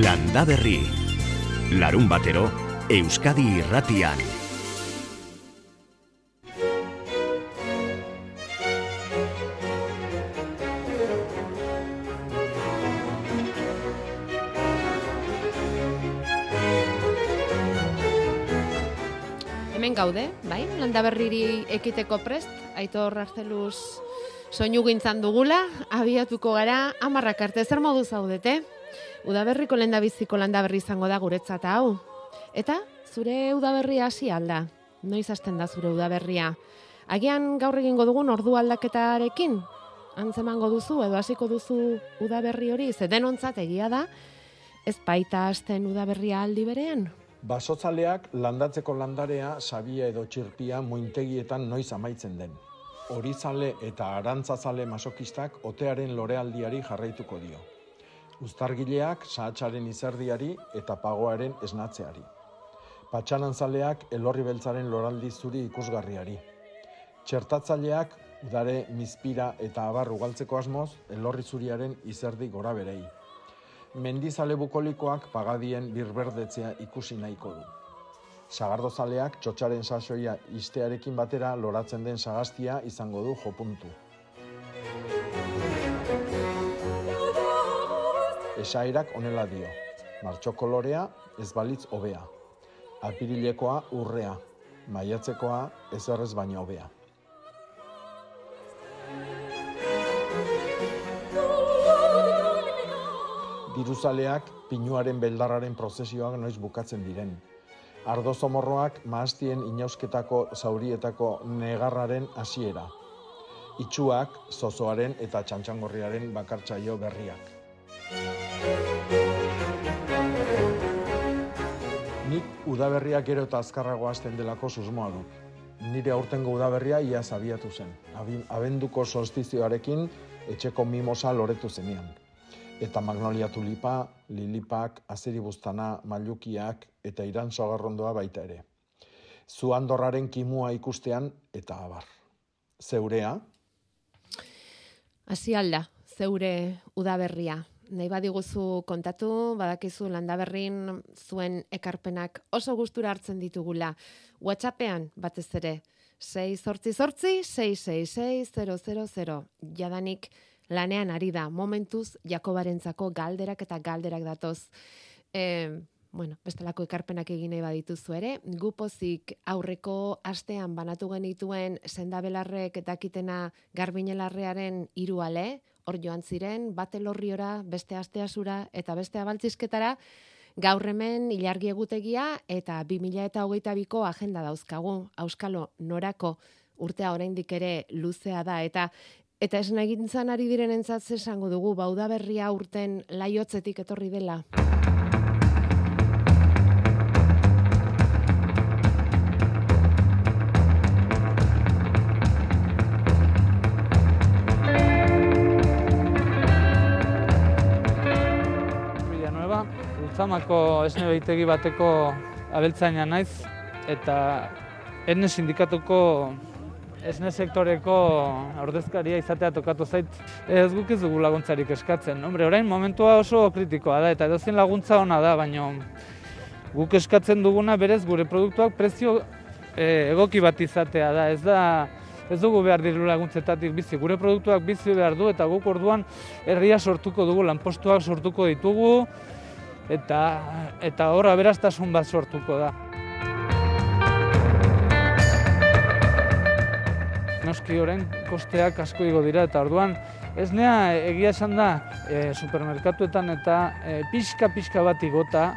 Landa Berri. Larun batero, Euskadi irratian. Hemen gaude, bai? Landa berriri ekiteko prest, aitor arzeluz soinu gintzan dugula, abiatuko gara, amarrak arte, zer modu zaudete? Udaberriko lenda biziko landa berri izango da guretzat hau. Eta, zure udaberria hasi alda? Noiz hasten da zure udaberria? Agian gaur egingo dugun ordu aldaketarekin? Antzemango duzu edo hasiko duzu udaberri hori, ze denontzat egia da, ez baita hasten udaberria aldi berean? Basotzaleak landatzeko landarea, sabia edo txirpia muintegietan noiz amaitzen den. Horizale eta arantzazale masokistak otearen lorealdiari jarraituko dio. Uztargileak sahatxaren izerdiari eta pagoaren esnatzeari. Patxanan zaleak elorri beltzaren loraldi zuri ikusgarriari. Txertatzaileak udare mizpira eta abar ugaltzeko asmoz elorri zuriaren izerdi gora berei. Mendizale bukolikoak pagadien birberdetzea ikusi nahiko du. Sagardozaleak txotxaren sasoia istearekin batera loratzen den sagastia izango du jopuntu. Esairak onela dio. Martxo kolorea ez balitz hobea. Apirilekoa urrea. Maiatzekoa ez errez baina hobea. Diruzaleak pinuaren beldarraren prozesioak noiz bukatzen diren. Ardo zomorroak maastien inausketako zaurietako negarraren hasiera. Itxuak, zozoaren eta txantxangorriaren bakartzaio berriak. Nik udaberriak gero eta azkarrago hasten delako susmoa dut. Nire aurtengo udaberria ia abiatu zen. Abenduko solstizioarekin etxeko mimosa loretu zenean. Eta magnolia tulipa, lilipak, azeribuztana, mailukiak eta iran sogarrondoa baita ere. Zu andorraren kimua ikustean eta abar. Zeurea, Hasi alda, zeure udaberria. Nahi badiguzu kontatu, badakizu landaberrin zuen ekarpenak oso gustura hartzen ditugula. WhatsAppean batez ere, 6 sortzi sortzi, 666 Jadanik lanean ari da, momentuz Jakobarentzako galderak eta galderak datoz. E, bueno, bestelako ekarpenak egin nahi badituzu ere, gupozik aurreko astean banatu genituen sendabelarrek dakitena garbinelarrearen hiru ale, hor joan ziren, bate lorriora, beste asteasura eta beste abaltzizketara, gaur hemen ilargi egutegia eta 2000 eta hogeita biko agenda dauzkagu, auskalo norako urtea oraindik ere luzea da, eta Eta esan egintzan ari direnentzat esango dugu, bauda berria urten laiotzetik etorri dela. Ultzamako esne behitegi bateko abeltzaina naiz, eta erne sindikatuko esne sektoreko ordezkaria izatea tokatu zait. Ez guk ez dugu laguntzarik eskatzen. Hombre, orain momentua oso kritikoa da, eta edozein laguntza ona da, baina guk eskatzen duguna berez gure produktuak prezio eh, egoki bat izatea da. Ez da ez dugu behar diru laguntzetatik bizi. Gure produktuak bizi behar du eta guk orduan herria sortuko dugu, lanpostuak sortuko ditugu eta eta hor aberastasun bat sortuko da. Noski orain kosteak asko igo dira eta orduan ez nea egia esan da e, supermerkatuetan eta e, pixka pixka bat igota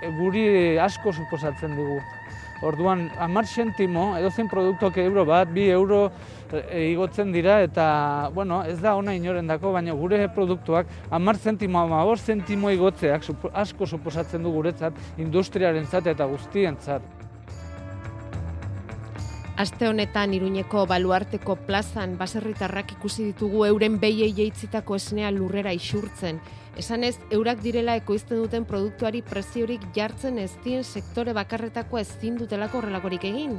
e, guri asko suposatzen digu. Orduan, amar sentimo, edozein produktuak euro bat, bi euro igotzen dira, eta, bueno, ez da ona inorendako, baina gure produktuak amar zentimo, amabor zentimo igotzeak asko suposatzen du guretzat, industriarentzat eta guztientzat. Aste honetan Iruñeko baluarteko plazan baserritarrak ikusi ditugu euren behiei jeitzitako esnea lurrera isurtzen. Esanez, eurak direla ekoizten duten produktuari preziorik jartzen ez dien sektore bakarretako ezin dutelako horrelakorik egin.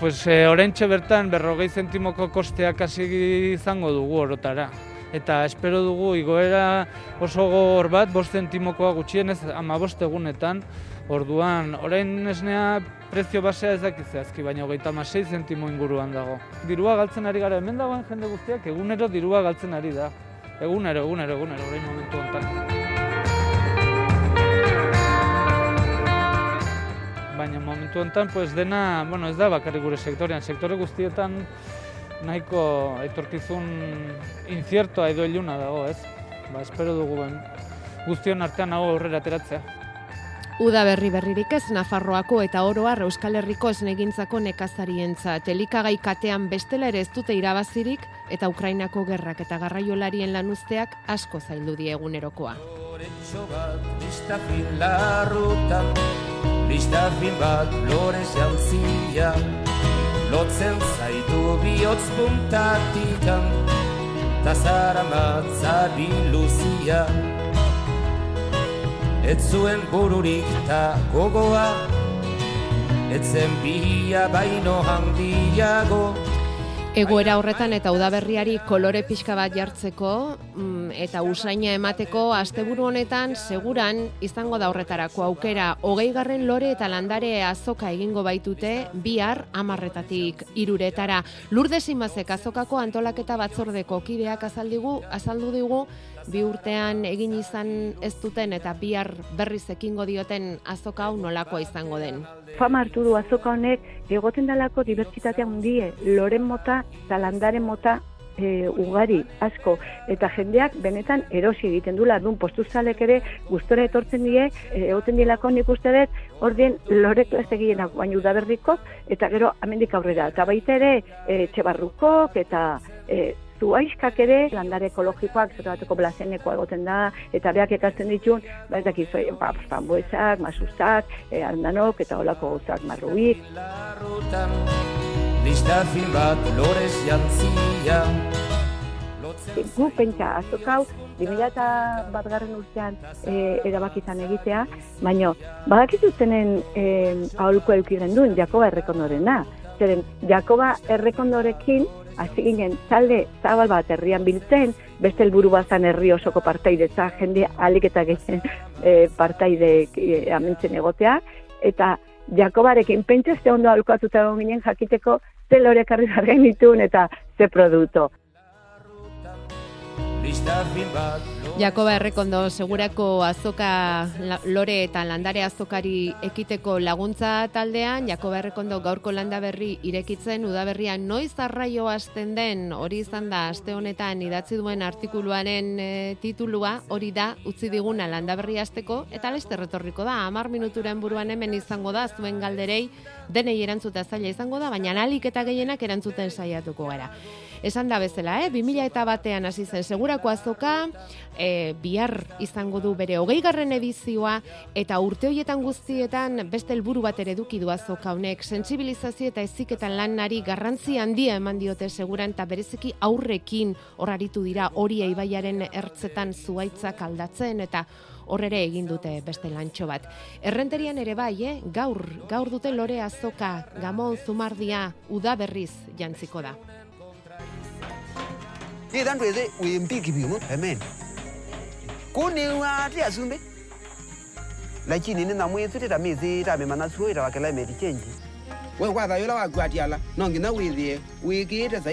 Pues e, oraintxe bertan berrogei zentimoko kosteak hasi izango dugu orotara. eta espero dugu igoera oso gogor bat, bost zentimokoa gutxienez ama bost egunetan, orduan, orain esnea prezio basea ez dakiz zehazki, baina hogeita 6 zentimo inguruan dago. Dirua galtzen ari gara, hemen dagoen jende guztiak egunero dirua galtzen ari da. Egunero, egunero, egunero, orain momentu honetan. Baina momentu honetan, pues dena, bueno, ez da bakarrik gure sektorean, sektore guztietan nahiko etorkizun inciertoa edo iluna dago, ez? Ba, espero dugu ben, guztion artean nago aurrera ateratzea. Uda berri berririk ez Nafarroako eta oroar Euskal Herriko esnegintzako nekazarientza. Telikagai katean bestela ere ez dute irabazirik eta Ukrainako gerrak eta garraiolarien lanuzteak asko zaildu die egunerokoa. Listafin bat lorez jantzia. Lotzen zaitu bihotz puntatikan Tazara matza biluzia Ez zuen bururik ta gogoa Ez zen bia baino handiago Egoera horretan eta udaberriari kolore pixka bat jartzeko mm, eta usaina emateko asteburu honetan seguran izango da horretarako aukera hogei garren lore eta landare azoka egingo baitute bihar amarretatik iruretara. Lurde simazek azokako antolaketa batzordeko kideak azaldigu, azaldu digu bi urtean egin izan ez duten eta bihar berriz ekingo dioten azoka hau nolakoa izango den. Fama hartu du azoka honek egoten dalako dibertsitatea hundie, loren mota eta landaren mota e, ugari asko. Eta jendeak benetan erosi egiten dula dun postuzalek ere gustora etortzen die e, egoten dielako nik uste dut ordien lore klase gehienak baina udaberriko eta gero amendik aurrera. Eta baita ere e, txebarrukok eta e, zuaiskak ere landare ekologikoak zer bateko blazenekoa egoten da eta beak ekasten ditun ba ez dakiz ba fanboesak masustak e, andanok eta holako gauzak marruik Listafin bat lorez jantzia Gu pentsa, azokau, 2000 bat garren urtean e, erabakizan egitea, baina badakizutenen e, aholko eukiren duen Jakoba Errekondorena. Zeren, Jakoba Errekondorekin hasi ginen talde zabal bat herrian biltzen, beste helburu bazan herri osoko partaide, za jende alik eta gehien e, partaide e, amentzen egotea, eta Jakobarekin pentsa ze ondo alukatuta ginen jakiteko ze lore karri ditun eta ze produktu. Jakoba Errekondo segurako azoka lore eta landare azokari ekiteko laguntza taldean, Jakoba Errekondo gaurko landa berri irekitzen udaberrian noiz arraio hasten den hori izan da aste honetan idatzi duen artikuluaren e, titulua hori da utzi diguna landa berri hasteko eta leste retorriko da 10 minuturen buruan hemen izango da zuen galderei denei erantzuta zaila izango da baina alik eta gehienak erantzuten saiatuko gara. Esan da bezala, eh? 2000 eta batean hasi zen segurako azoka, e, bihar izango du bere hogei garren edizioa, eta urte horietan guztietan beste helburu bat ere duki du azoka honek, sensibilizazio eta eziketan lanari garrantzi handia eman diote seguran, eta bereziki aurrekin horaritu dira hori eibaiaren ertzetan zuaitzak aldatzen, eta horrere egin dute beste lantxo bat. Errenterian ere bai, eh? gaur, gaur dute lore azoka, gamon zumardia, udaberriz jantziko da. Yedhan tuweze uyempiki pimu. Amen. Kuni watia sumbe. Lakini nina mwizu tita mizi ita chenji. We kwaza yola wagu atiala. Nongina wizie. Wikite sa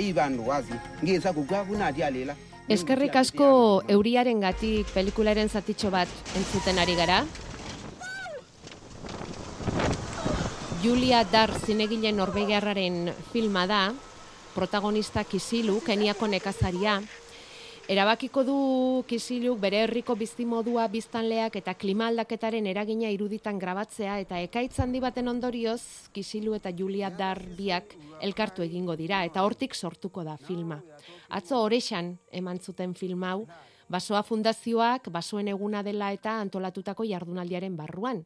wazi. Ngisa kukua kuna atialela. Eskerrik asko euriaren gatik pelikularen zatitxo bat entzuten ari gara. Julia Dar zinegilen norbegiarraren filma da, protagonista Kisilu, Keniako nekazaria, erabakiko du Kisiluk bere herriko bizimodua biztanleak eta klima aldaketaren eragina iruditan grabatzea eta ekaitz handi baten ondorioz Kisilu eta Julia Dar biak elkartu egingo dira eta hortik sortuko da filma. Atzo orexan eman zuten film hau, Basoa Fundazioak basoen eguna dela eta antolatutako jardunaldiaren barruan.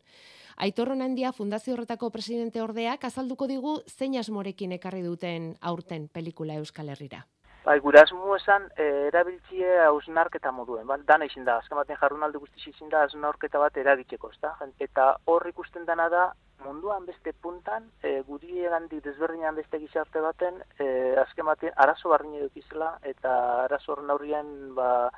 Aitor Honandia Fundazio horretako presidente ordeak azalduko digu zein asmorekin ekarri duten aurten pelikula Euskal Herrira. Bai, gure asmo esan, e, erabiltzie hausnarketa moduen, ba? dana izin da, azken batean jarrunaldi guzti izin da hausnarketa bat eragitzeko, ezta? Eta hor ikusten dana da, munduan beste puntan, e, guri egandik desberdinan beste gizarte baten, e, azken batean arazo barrin edukizela, eta arazo horren aurrien, ba,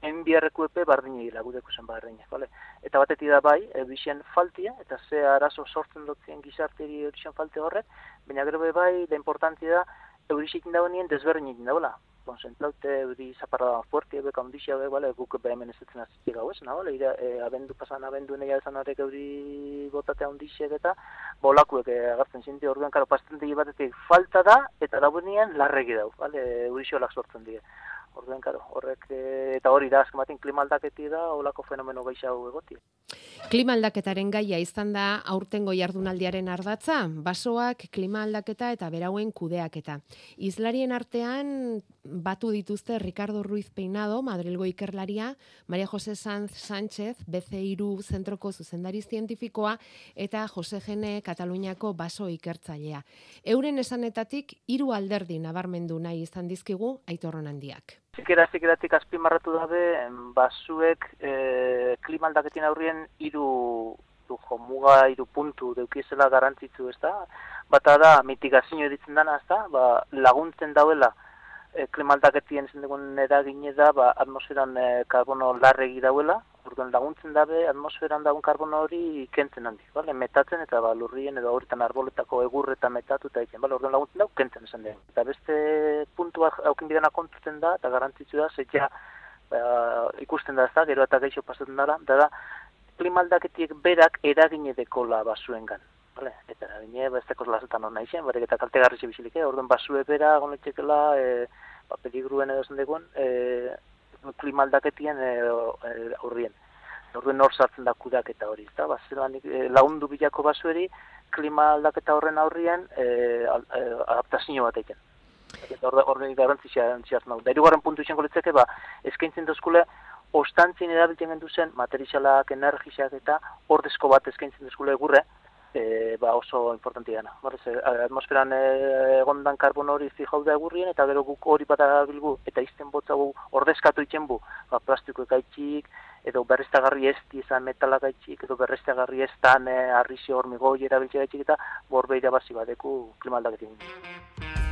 enbiarreku epe bardine dira, gure zen bardine, vale? Eta batetik da bai, e, bizien faltia, eta ze arazo sortzen dutzen gizarteri hori falte horrek, baina gero bai, da importantia da, eurizik indagoenien desberdin egin daula. Konzentraute euri zaparra da fuerte, beka ondixia, be, bale, guk behemen ez dutzen azitik gau ez, nago, ira, e, abendu pasan abendu nahi esan horrek euri botatea ondixiak eta bolakuek e, agartzen zinti orduan, karo, pastentegi batetik falta da, eta dagoenien larregi dau, bale, eurixolak sortzen dira. Orduan, karo, horrek, e, eta hori da, azken batin, klima aldaketi da, olako fenomeno gehiago egoti. Klima aldaketaren gaia izan da aurtengo jardunaldiaren ardatza, basoak, klima aldaketa eta berauen kudeaketa. Izlarien artean batu dituzte Ricardo Ruiz Peinado, Madrilgo ikerlaria, Maria Jose Sanz Sánchez, BC2 zentroko zuzendari zientifikoa, eta Jose Gene Kataluniako baso ikertzailea. Euren esanetatik hiru alderdi nabarmendu nahi izan dizkigu aitorron handiak. Zikera, zikeratik azpimarratu dabe, basuek e, klima aldaketin aurrien iru du jomuga, iru puntu deukizela garantzitu, ez da? Bata da, mitigazio editzen dana, ez da? Ba, laguntzen dauela e, klima aldaketien zen dugun eragine da, ba, atmosferan e, karbono larregi dauela, Orduan laguntzen dabe atmosferan dagoen karbono hori kentzen handi, bale? Metatzen eta ba lurrien edo horretan arboletako egur eta metatu eta egiten, bale? Orduan laguntzen dago kentzen esan den. Eta beste puntua aukin bidena kontuten da eta garantitzu da zeia ba, ikusten da ez da, gero eta geixo pasatzen dara, da da klimaldaketiek berak eragine dekola basuengan. Vale, eta eragine besteko lasetan hor nahi zen, barek eta kaltegarri zibizilik, eh? orduan basue bera gonetxekela, e, ba, peligruen edo zen degun, e, klima aldaketien e, e, aurrien. Orduen hor sartzen da kudak eta hori, ezta? Ba, e, laundu bilako basueri klima aldaketa horren aurrien e, adaptazio bat egiten. Eta horren garrantzia hartzen da. Dairugarren puntu izango litzeke, ba, eskaintzen dozkule, ostantzien erabiltzen gendu zen, materialak, energiak eta ordezko bat eskaintzen dozkule gurre, e, ba oso importanti dena. Horrez, e, atmosferan e, egondan karbon hori zi jauda egurrien, eta gero guk hori bat bilgu, eta izten botza gu ordezkatu itzen bu, ba, plastiko ekaitxik, edo berreztagarri ez izan metalak gaitxik, edo berreztagarri ez tan e, arrizio hormigoi erabiltze gaitxik, eta borbeira bazi badeku klimaldaketin.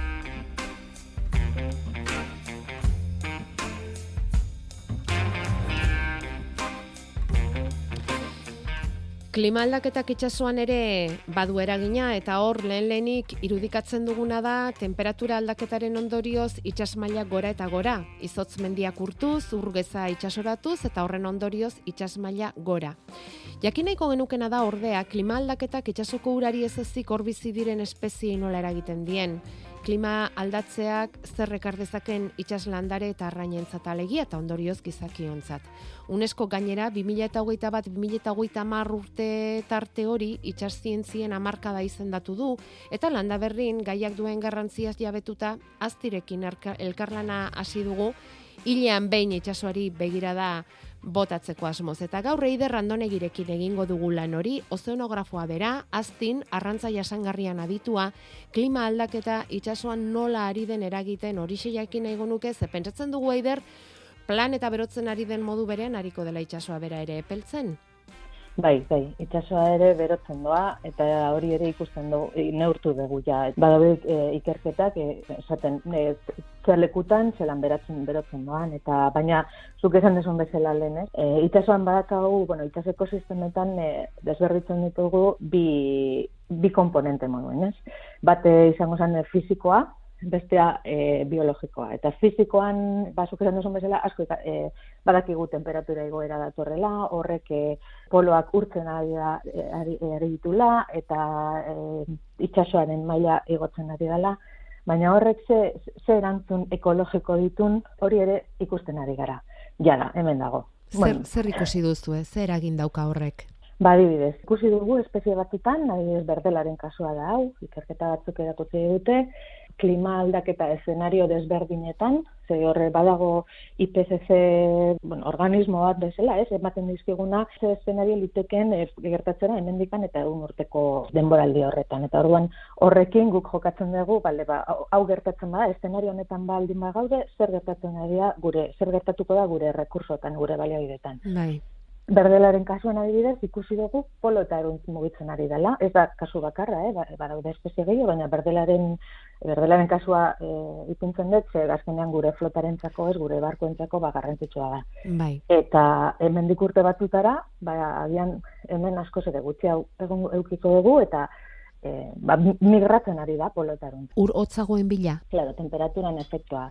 Klima aldaketak itsasoan ere badu eragina eta hor lehen lehenik irudikatzen duguna da temperatura aldaketaren ondorioz itsas maila gora eta gora. Izotz mendiak urtuz, urgeza itsasoratuz eta horren ondorioz itsas maila gora. Jakinaiko genukena da ordea klima aldaketak itsasoko urari ez ezik hor bizi diren espezie nola eragiten dien klima aldatzeak zer ekar dezaken itsas landare eta arrainentzat alegia eta ondorioz gizakiontzat. UNESCO gainera 2021 bat 2030 urte tarte hori itsas zientzien hamarkada izendatu du eta landa berrin gaiak duen garrantziaz jabetuta aztirekin elkarlana hasi dugu hilean behin itsasoari begirada botatzeko asmoz. Eta gaur eider randonegirekin egingo dugu lan hori, ozeonografoa bera, aztin, arrantza jasangarrian aditua, klima aldaketa itsasoan nola ari den eragiten hori jakin nahi nuke, ze pentsatzen dugu eider, planeta berotzen ari den modu berean hariko dela itsasoa bera ere epeltzen? Bai, bai, itsasoa ere berotzen doa eta hori ere ikusten du neurtu dugu ja. Badabe e, ikerketak e, esaten e, zerlekutan zelan beratzen berotzen doan eta baina zuk esan desun bezala lehen, eh? E, itsasoan badakau, bueno, itsaseko sistemetan e, desberditzen ditugu bi bi komponente moduen, ez? Bate izango zen fisikoa, bestea e, biologikoa. Eta fizikoan, basuk esan duzun bezala, asko e, badakigu temperatura egoera datorrela, horrek e, poloak urtzen ari, ari, ari ditula, eta e, itxasoaren maila igotzen ari dela, baina horrek ze, ze erantzun ekologiko ditun, hori ere ikusten ari gara. Jada, hemen dago. Zer, bueno. zer ikusi duzu, eh? zer egin dauka horrek? Ba, adibidez, ikusi dugu espezie batzutan, adibidez berdelaren kasua da hau, ikerketa batzuk erakutsi dute, klima aldaketa eszenario desberdinetan, ze horre badago IPCC bueno, organismo bat bezala, ez, ematen dizkiguna, ze eszenario liteken e, gertatzera hemendikan eta egun urteko denboraldi horretan. Eta orduan horrekin guk jokatzen dugu, balde, ba, hau gertatzen bada, eszenario honetan baldin gaude, zer gertatzen da gure, zer gertatuko da gure rekursotan, gure baliabidetan. Bai. Berdelaren kasuan adibidez, ikusi dugu polo eta eruntz mugitzen ari dela. Ez da kasu bakarra, eh? Ba, badaude espezie gehiago, baina berdelaren, berdelaren kasua e, ipintzen dut, ze azkenean gure flotaren txako ez, gure barkoentzako ba, garrantzitsua da. Bai. Eta hemen dikurte batutara, ba, agian hemen asko zede gutxi hau egun eukiko dugu, eta e, ba, migratzen ari da polo eta eruntz. Ur hotzagoen bila? Claro, temperaturan efektua.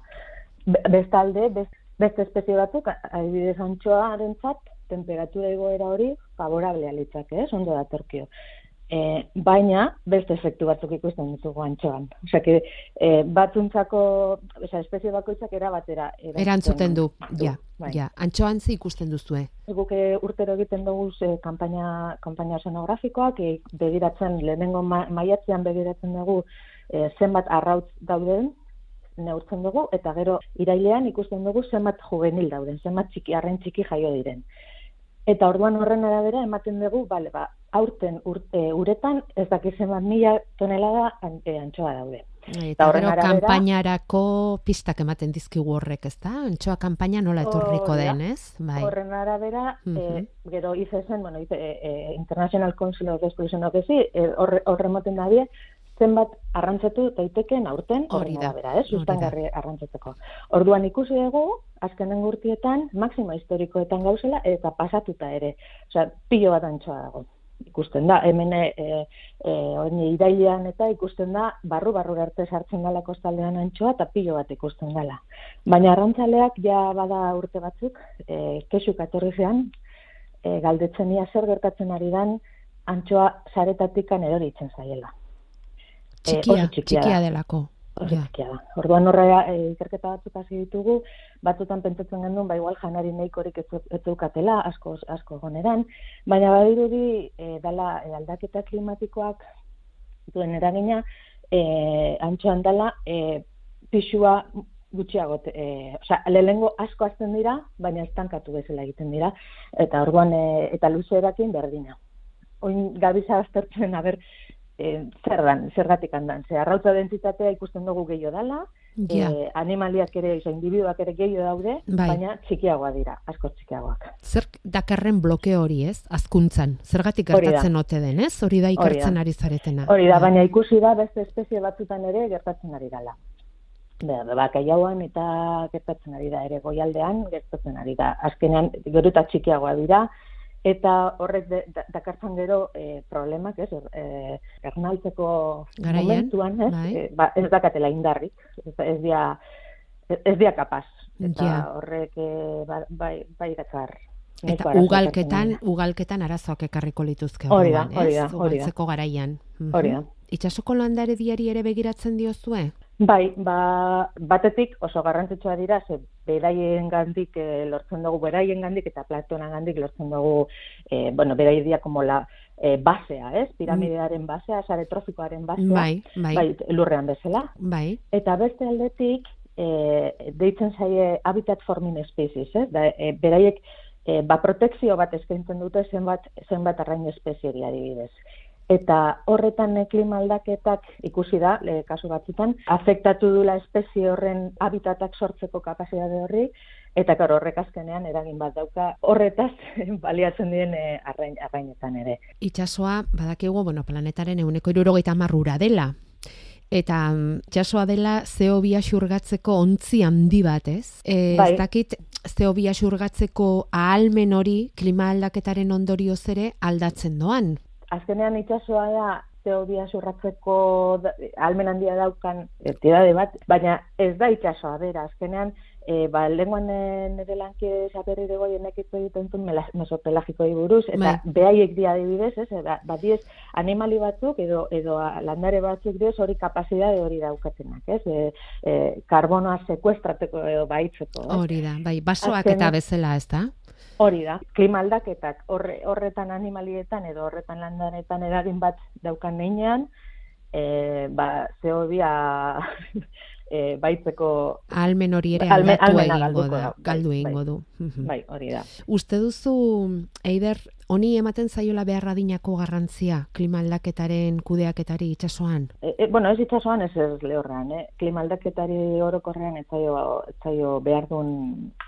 Bestalde, best, beste espezie batzuk, adibidez antxoaren zat, temperatura igoera hori favorablea litzake, eh? ondo datorkio. E, baina, beste efektu batzuk ikusten ditugu antxoan. Osea, que, e, batzuntzako, osea, espezie bakoitzak era batera. Erantzuten du, ja, bai. ja. Antxoan zi ikusten duzue. Guk urtero egiten dugu e, kampaina, kampaina sonografikoak, e, begiratzen, lehenengo ma, maiatzean begiratzen dugu e, zenbat arrautz dauden, neurtzen dugu, eta gero irailean ikusten dugu zenbat juvenil dauden, zenbat txiki, arren txiki jaio diren. Eta orduan horren arabera ematen dugu, bale, ba, aurten urte, uretan ez dakizen bat mila tonelada e, antxoa daude. Eta horren arabera... Kampainarako pistak ematen dizkigu horrek, ez da? Antxoa kampaina nola etorriko den, ez? Bai. Horren arabera, e, gero izezen, bueno, ize, e, International Council of Exclusion of e, horre, horre moten dabie, zenbat arrantzatu daiteken aurten hori da bera, eh, sustangarri arrantzatzeko. Orduan ikusi dugu azkenen gurtietan maksima historikoetan gauzela eta pasatuta ere. Osea, pilo bat antzoa dago. Ikusten da, hemen e, e, irailean eta ikusten da barru barru arte sartzen dela kostaldean antxoa eta pilo bat ikusten dela. Baina arrantzaleak ja bada urte batzuk, e, kesuk atorri zean, e, galdetzen ia zer gertatzen ari dan antxoa saretatik eroritzen zaiela. Eh, txikia, txikia, delako. txikia da. Orduan horra e, ikerketa batzuk hasi ditugu, batzutan pentsatzen gendun, ba igual janari nahikorik ez dukatela, asko, asko goneran, baina badirudi e, dala e, aldaketa klimatikoak duen eragina, e, antxoan dala, e, pixua gutxiago, e, oza, lehengo asko azten dira, baina estankatu bezala egiten dira, eta orduan, e, eta luze erakin berdina. Oin gabiza aztertzen, aber, e, zer dan, zergatik handan. Ze arrautza densitatea ikusten dugu gehiago dala, ja. e, animaliak ere, oza, individuak ere gehiago daude, bai. baina txikiagoa dira, asko txikiagoak. Zer dakarren bloke hori ez, azkuntzan? Zergatik gertatzen ote den ez? Hori da ikertzen ari zaretena. Hori da, baina ikusi da beste espezie batzutan ere gertatzen ari dala. Baka jauan eta gertatzen ari da ere goialdean, gertatzen ari da. Azkenean, geruta txikiagoa dira, eta horrek de, dakartzen gero e, problemak, ez, e, ernaltzeko momentuan, ez, bai. e, ba, ez dakatela indarrik, ez, ez dia, ez dia kapaz, eta ja. horrek e, ba, bai, bai gatzar. Eta ugalketan, ugalketan arazoak ekarriko lituzke. Hori da, hori da, da. garaian. Hori da. Itxasoko landare diari ere begiratzen diozue? Bai, ba, batetik oso garrantzitsua dira, ze beraien gandik e, lortzen dugu, beraien gandik eta platonan gandik lortzen dugu, e, bueno, beraien dia como la e, basea, ez? Piramidearen basea, sare trofikoaren basea, bai, bai. bai, lurrean bezala. Bai. Eta beste aldetik, e, deitzen zaie habitat forming species, ez? Da, e, beraiek, e, ba, protekzio bat eskaintzen dute zenbat, zenbat arrain espezieri adibidez eta horretan klima aldaketak ikusi da, le, kasu batzutan, afektatu dula espezie horren habitatak sortzeko kapasitate horri, eta karo horrek azkenean eragin bat dauka horretaz baliatzen diren e, arrain, arrainetan ere. Itxasoa, badakigu, bueno, planetaren eguneko irurogeita marrura dela, eta itxasoa dela zeobia xurgatzeko ontzi handi bat, ez? E, bai. Ez dakit, zeobia xurgatzeko ahalmen hori klima aldaketaren ondorioz ere aldatzen doan azkenean itsasoa da teoria zurratzeko almen handia daukan ertidade bat, baina ez da itsasoa bera, azkenean e, ba, lenguan nire lanki zaperri dugu jenekiko egiten duen mesopelagiko buruz, eta bai. behaiek dia adibidez, ez, ba, ba diez, animali batzuk edo, edo landare batzuk diez hori kapazidade hori daukatenak, ez, e, e, karbonoa sekuestrateko edo baitzeko. Hori da, bai, basoak eta bezala, ez da? Hori da, klima aldaketak horre, horretan animalietan edo horretan landaretan eragin bat daukan neinean, e, ba, zeobia e, baitzeko... Almen hori ere alme, aldatu egingo da, bai, galdu bai. egingo du. Bai, hori da. Uste duzu, Eider, honi ematen zaiola beharra dinako garrantzia klima aldaketaren kudeaketari itsasoan? E, e, bueno, ez itsasoan ez ez lehorran, eh? klima aldaketari orokorrean ez zaio, ez zaio behar duen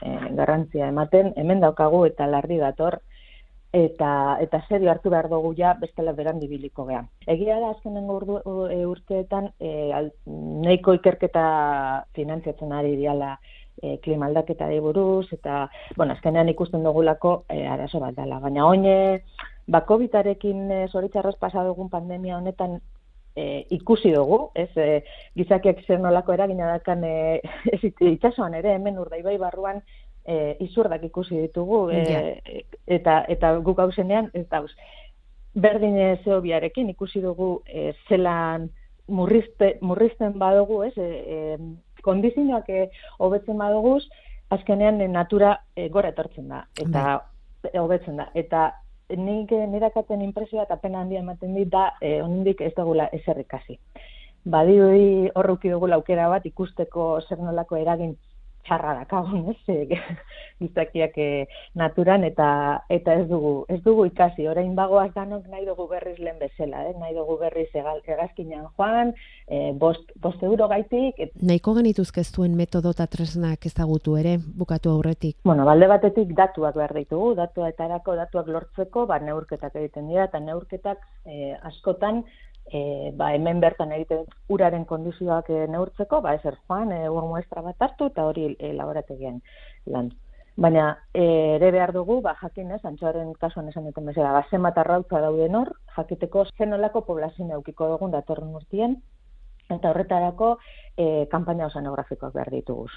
e, garrantzia ematen, hemen daukagu eta larri dator, eta eta serio hartu behar dugu ja bestela beran dibiliko gea. Egia da azkenengo urdu, e, urteetan e, al, neiko ikerketa finantziatzen ari diala e, klima aldaketa buruz eta bueno, azkenean ikusten dugulako e, arazo bat dela. Baina oine ba COVIDarekin e, zoritxarroz pasa dugun pandemia honetan e, ikusi dugu, ez e, gizakiak zer nolako eragina dakan e, ez itxasuan ere hemen urdaibai barruan e, izurdak ikusi ditugu e, eta eta guk hausenean ez dauz. Berdin zeobiarekin ikusi dugu e, zelan murrizte, murrizten badugu ez? E, e, kondizioak e, hobetzen badugu azkenean e, natura e, gora etortzen da. Eta bai. hobetzen da. Eta nik nirakaten impresioa eta pena handia ematen dit da e, ondik ez dugula eserrikasi badirudi horruki dugu aukera bat ikusteko zer nolako eragin txarra dakagun, ez, gizakiak e, naturan, eta eta ez dugu, ez dugu ikasi, orain bagoaz danok nahi dugu berriz lehen bezala, eh? nahi dugu berriz egal, egazkinan joan, e, bost, bost euro gaitik. Et... Nahiko genituzke zuen metodo eta tresnak ezagutu ere, bukatu aurretik? Bueno, balde batetik datuak behar ditugu, datua eta erako datuak lortzeko, ba, neurketak egiten dira, eta neurketak e, askotan, e, ba, hemen bertan egiten uraren kondizioak e, neurtzeko, ba, ezer joan, e, ur muestra bat hartu, eta hori e, laborategian lan. Baina e, ere behar dugu, ba, jakin ez, antxoaren kasuan esan duten bezala, ba, zenbat arrautza dauden hor, jakiteko zenolako poblazio neukiko dugun datorren urtien, eta horretarako e, kampaina osanografikoak behar dituguz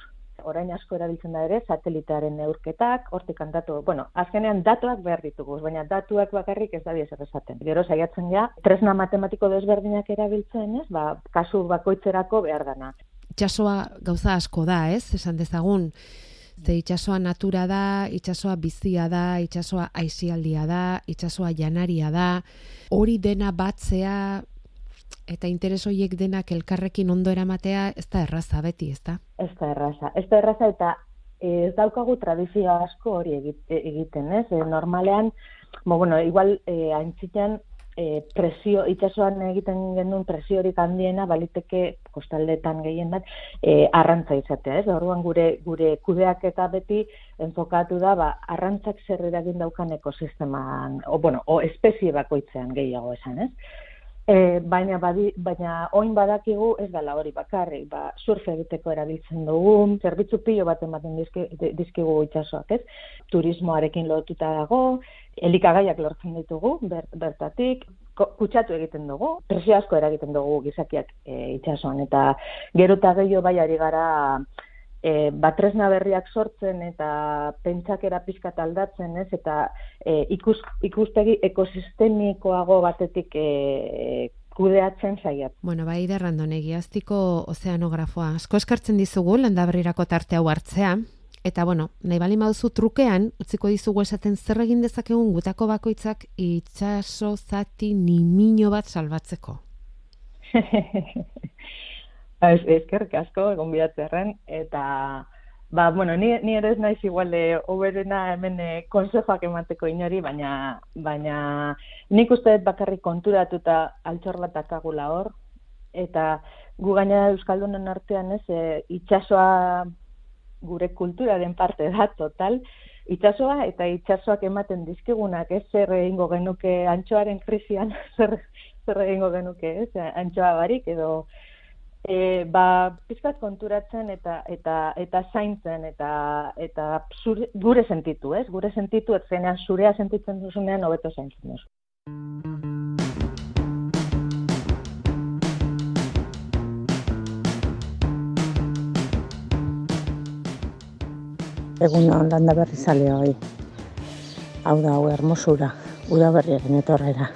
orain asko erabiltzen da ere satelitearen neurketak, hortik datu, bueno, azkenean datuak behar ditugu, baina datuak bakarrik ez da zer esaten. Gero saiatzen ja, tresna matematiko desberdinak erabiltzen, ez? Ba, kasu bakoitzerako behar dana. Itxasoa gauza asko da, ez? Esan dezagun, Ze itxasoa natura da, itxasoa bizia da, itxasoa aizialdia da, itxasoa janaria da, hori dena batzea eta interes horiek denak elkarrekin ondo eramatea ez da erraza beti, ez da? Ez da erraza. Ez da erraza eta ez daukagu tradizio asko hori egiten, ez? E, normalean, mo, bueno, igual e, aintzitan e, presio, itxasuan egiten genuen presiorik handiena baliteke kostaldetan gehien bat e, arrantza izatea, ez? Orduan gure gure kudeak eta beti enfokatu da, ba, arrantzak zer eragin daukan ekosisteman, o, bueno, o espezie bakoitzean gehiago esan, ez? E, baina badi, baina oin badakigu ez dela hori bakarrik, ba surf egiteko erabiltzen dugu, zerbitzu pilo bat ematen dizki, dizkigu itsasoak, ez? Turismoarekin lotuta dago, elikagaiak lortzen ditugu bertatik, kutsatu egiten dugu, presio asko eragiten dugu gizakiak e, itsasoan eta gero ta gehiago bai ari gara e, batresna berriak sortzen eta pentsakera pizkat aldatzen, ez? Eta e, ikus, ikustegi ekosistemikoago batetik e, kudeatzen saiat. Bueno, bai derrandon egiaztiko ozeanografoa. Asko eskartzen dizugu landaberrirako tarte hau hartzea. Eta bueno, nahi bali mauzu trukean, utziko dizugu esaten zer egin dezakegun gutako bakoitzak itxaso zati nimino bat salbatzeko. Ez, ezkerrik asko, egon bidatzerren, eta, ba, bueno, ni, ni ere ez naiz igual de oberena hemen e, konsejak emateko inori, baina, baina nik uste bakarrik konturatuta altxor hor, eta gu gaina Euskaldunen artean ez, e, itxasoa gure kulturaren parte da, total, itxasoa eta itxasoak ematen dizkigunak, ez? Zer egingo genuke antxoaren krisian, zer, zer egingo genuke, ez, antxoa barik, edo, e, ba, pizkat konturatzen eta eta eta zaintzen eta eta zure, gure sentitu, ez? Gure sentitu ez zurea sentitzen duzunean hobeto zaintzen duzu. Egun hon landa berri zale hoi. Hau da, hau hermosura, udaberriaren etorrera.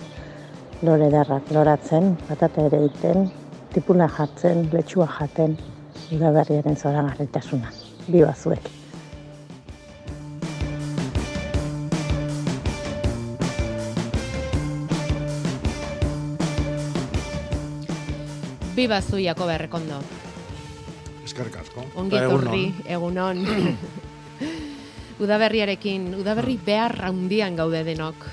Lore darrak loratzen, patata ere egiten, tipuna jartzen, letxua jaten, udaberriaren zoran garritasuna. Biba zuek. Biba zu, Jakoba Errekondo. Eskerrik asko. Ongi egun etorri, on. egunon. udaberriarekin, udaberri behar handian gaude denok.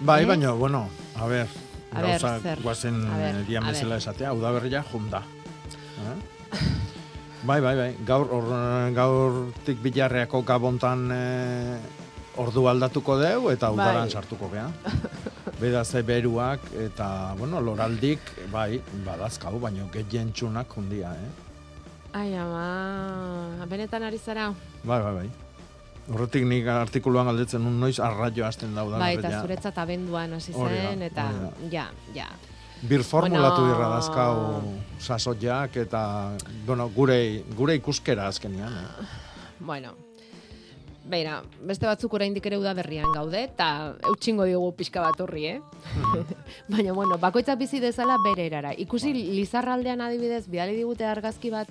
Bai, Eh? baina, bueno, a ver, A ber, gauza zer? guazen A ber, eh, dian a bezala ber. esatea, udaberria junda. Eh? bai, bai, bai, gaur, or, gaurtik bilarreako gabontan eh, ordu aldatuko deu eta udaran Bai. sartuko gea. Beda ze beruak eta, bueno, loraldik, bai, badazkau, baina gehien txunak jundia, eh? Ai, ama, benetan ari zara? Bai, bai, bai. Horretik nik artikuluan galdetzen nun noiz arraio hasten da Bai, eta udaberria. zuretzat abenduan hasi zen, eta ja, ja. Bir formulatu Bueno. dazkau sasoiak eta bueno, gure, gure ikuskera azkenian. Eh? Bueno, Beira, beste batzuk oraindik ere udaberrian gaude, eta eutxingo diogu pixka bat horri, eh? Baina, bueno, bakoitzak bizi dezala bere erara. Ikusi Lizarraldean adibidez, bidali digute argazki bat,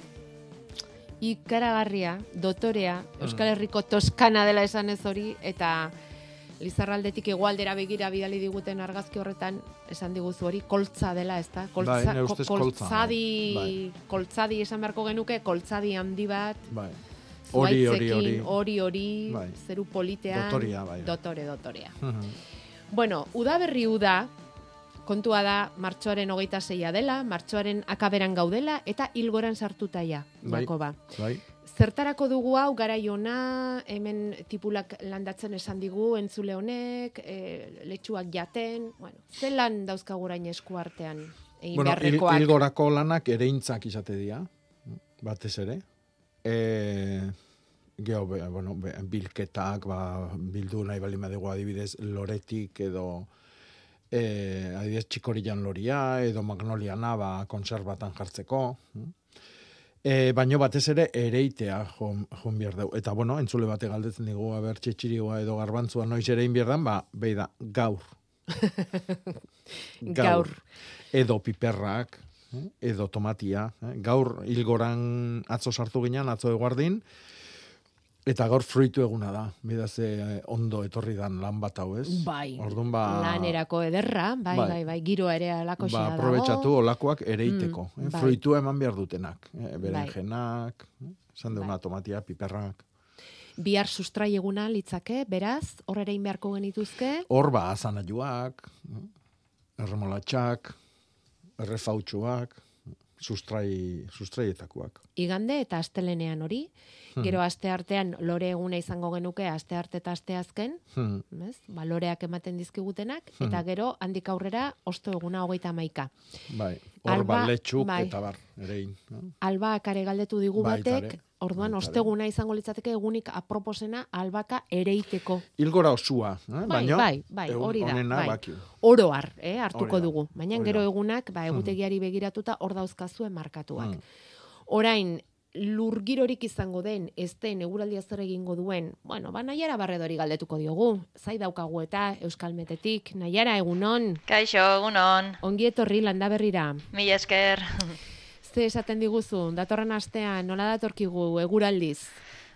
ikaragarria, dotorea, Euskal Herriko Toskana dela esan ez hori, eta Lizarraldetik egualdera begira bidali diguten argazki horretan, esan diguzu hori, koltza dela, ez da? Koltza, Bai, koltza, koltzadi, bai. koltzadi esan beharko genuke, koltzadi handi bat, Bai. Hori, hori, hori. hori, hori, Bai. zeru politean. Dotorea, bai. Dotore, dotorea. Mhm. Bueno, udaberri uda, kontua da martxoaren hogeita zeia dela, martxoaren akaberan gaudela, eta hilgoran sartutaia, Bai. Jakoba. bai. Zertarako dugu hau garaiona, hemen tipulak landatzen esan digu, entzule honek, e, letxuak jaten, bueno, zelan dauzkagurain esku artean egin Bueno, beharrekoak. hilgorako lanak ereintzak izate dira, batez ere. E, geho, be, bueno, be, bilketak, ba, bildu nahi bali madego adibidez, loretik edo e, adibidez txikorilan loria edo magnoliana ba, konserbatan jartzeko. E, baino batez ere ereitea jon, jon behar dugu. Eta bueno, entzule bate galdetzen digu, aber txetxirigoa edo garbantzua noiz erein behar dan, ba, beida, gaur. Gaur. Edo piperrak, eh, edo tomatia. eh. Gaur hilgoran atzo sartu ginen, atzo eguardin, eta gaur fruitu eguna da. Bidaz eh, ondo etorri dan lan bat hau ez. Bai, Orduan ba... lanerako ederra, bai, Bai. bai, bai, giroa ere alako Ba, aprobetxatu olakoak ereiteko. Mm, eh, bai. Fruitua eman behar dutenak. Eh, berenjenak, eh, esan deuna Bai. tomatia, piperrak. Bihar sustrai eguna litzake, beraz, hor ere beharko genituzke, Hor ba, azanajuak, eh, erremolatxak, errefautxuak, sustrai, sustraietakoak. igande eta astelenean hori, Hmm. gero aste artean lore eguna izango genuke aste arte eta aste azken, Hmm. ez? Ba, loreak ematen dizkigutenak, Hmm. eta gero handik aurrera osto eguna hogeita maika. Bai, hor Alba, ba, letxuk bai. eta bar, erein. no? Albak are galdetu digu batek, ere, orduan osteguna izango litzateke egunik aproposena albaka ereiteko. Hilgora osua, eh? Bai, baina bai, bai, hori da, bai. bakiu. Oroar, eh, hartuko dugu. Baina gero egunak, ba, egutegiari begiratuta hor dauzkazue markatuak. Hmm. Orain, lurgirorik izango den, ez den eguraldia zer egingo duen, bueno, ba, nahiara barredori galdetuko diogu. Zai daukagu eta Euskal Metetik, nahiara egunon, Kaixo, egunon, ongi etorri landa berrira. mila esker. Ze esaten diguzu, datorren astean, nola datorkigu eguraldiz?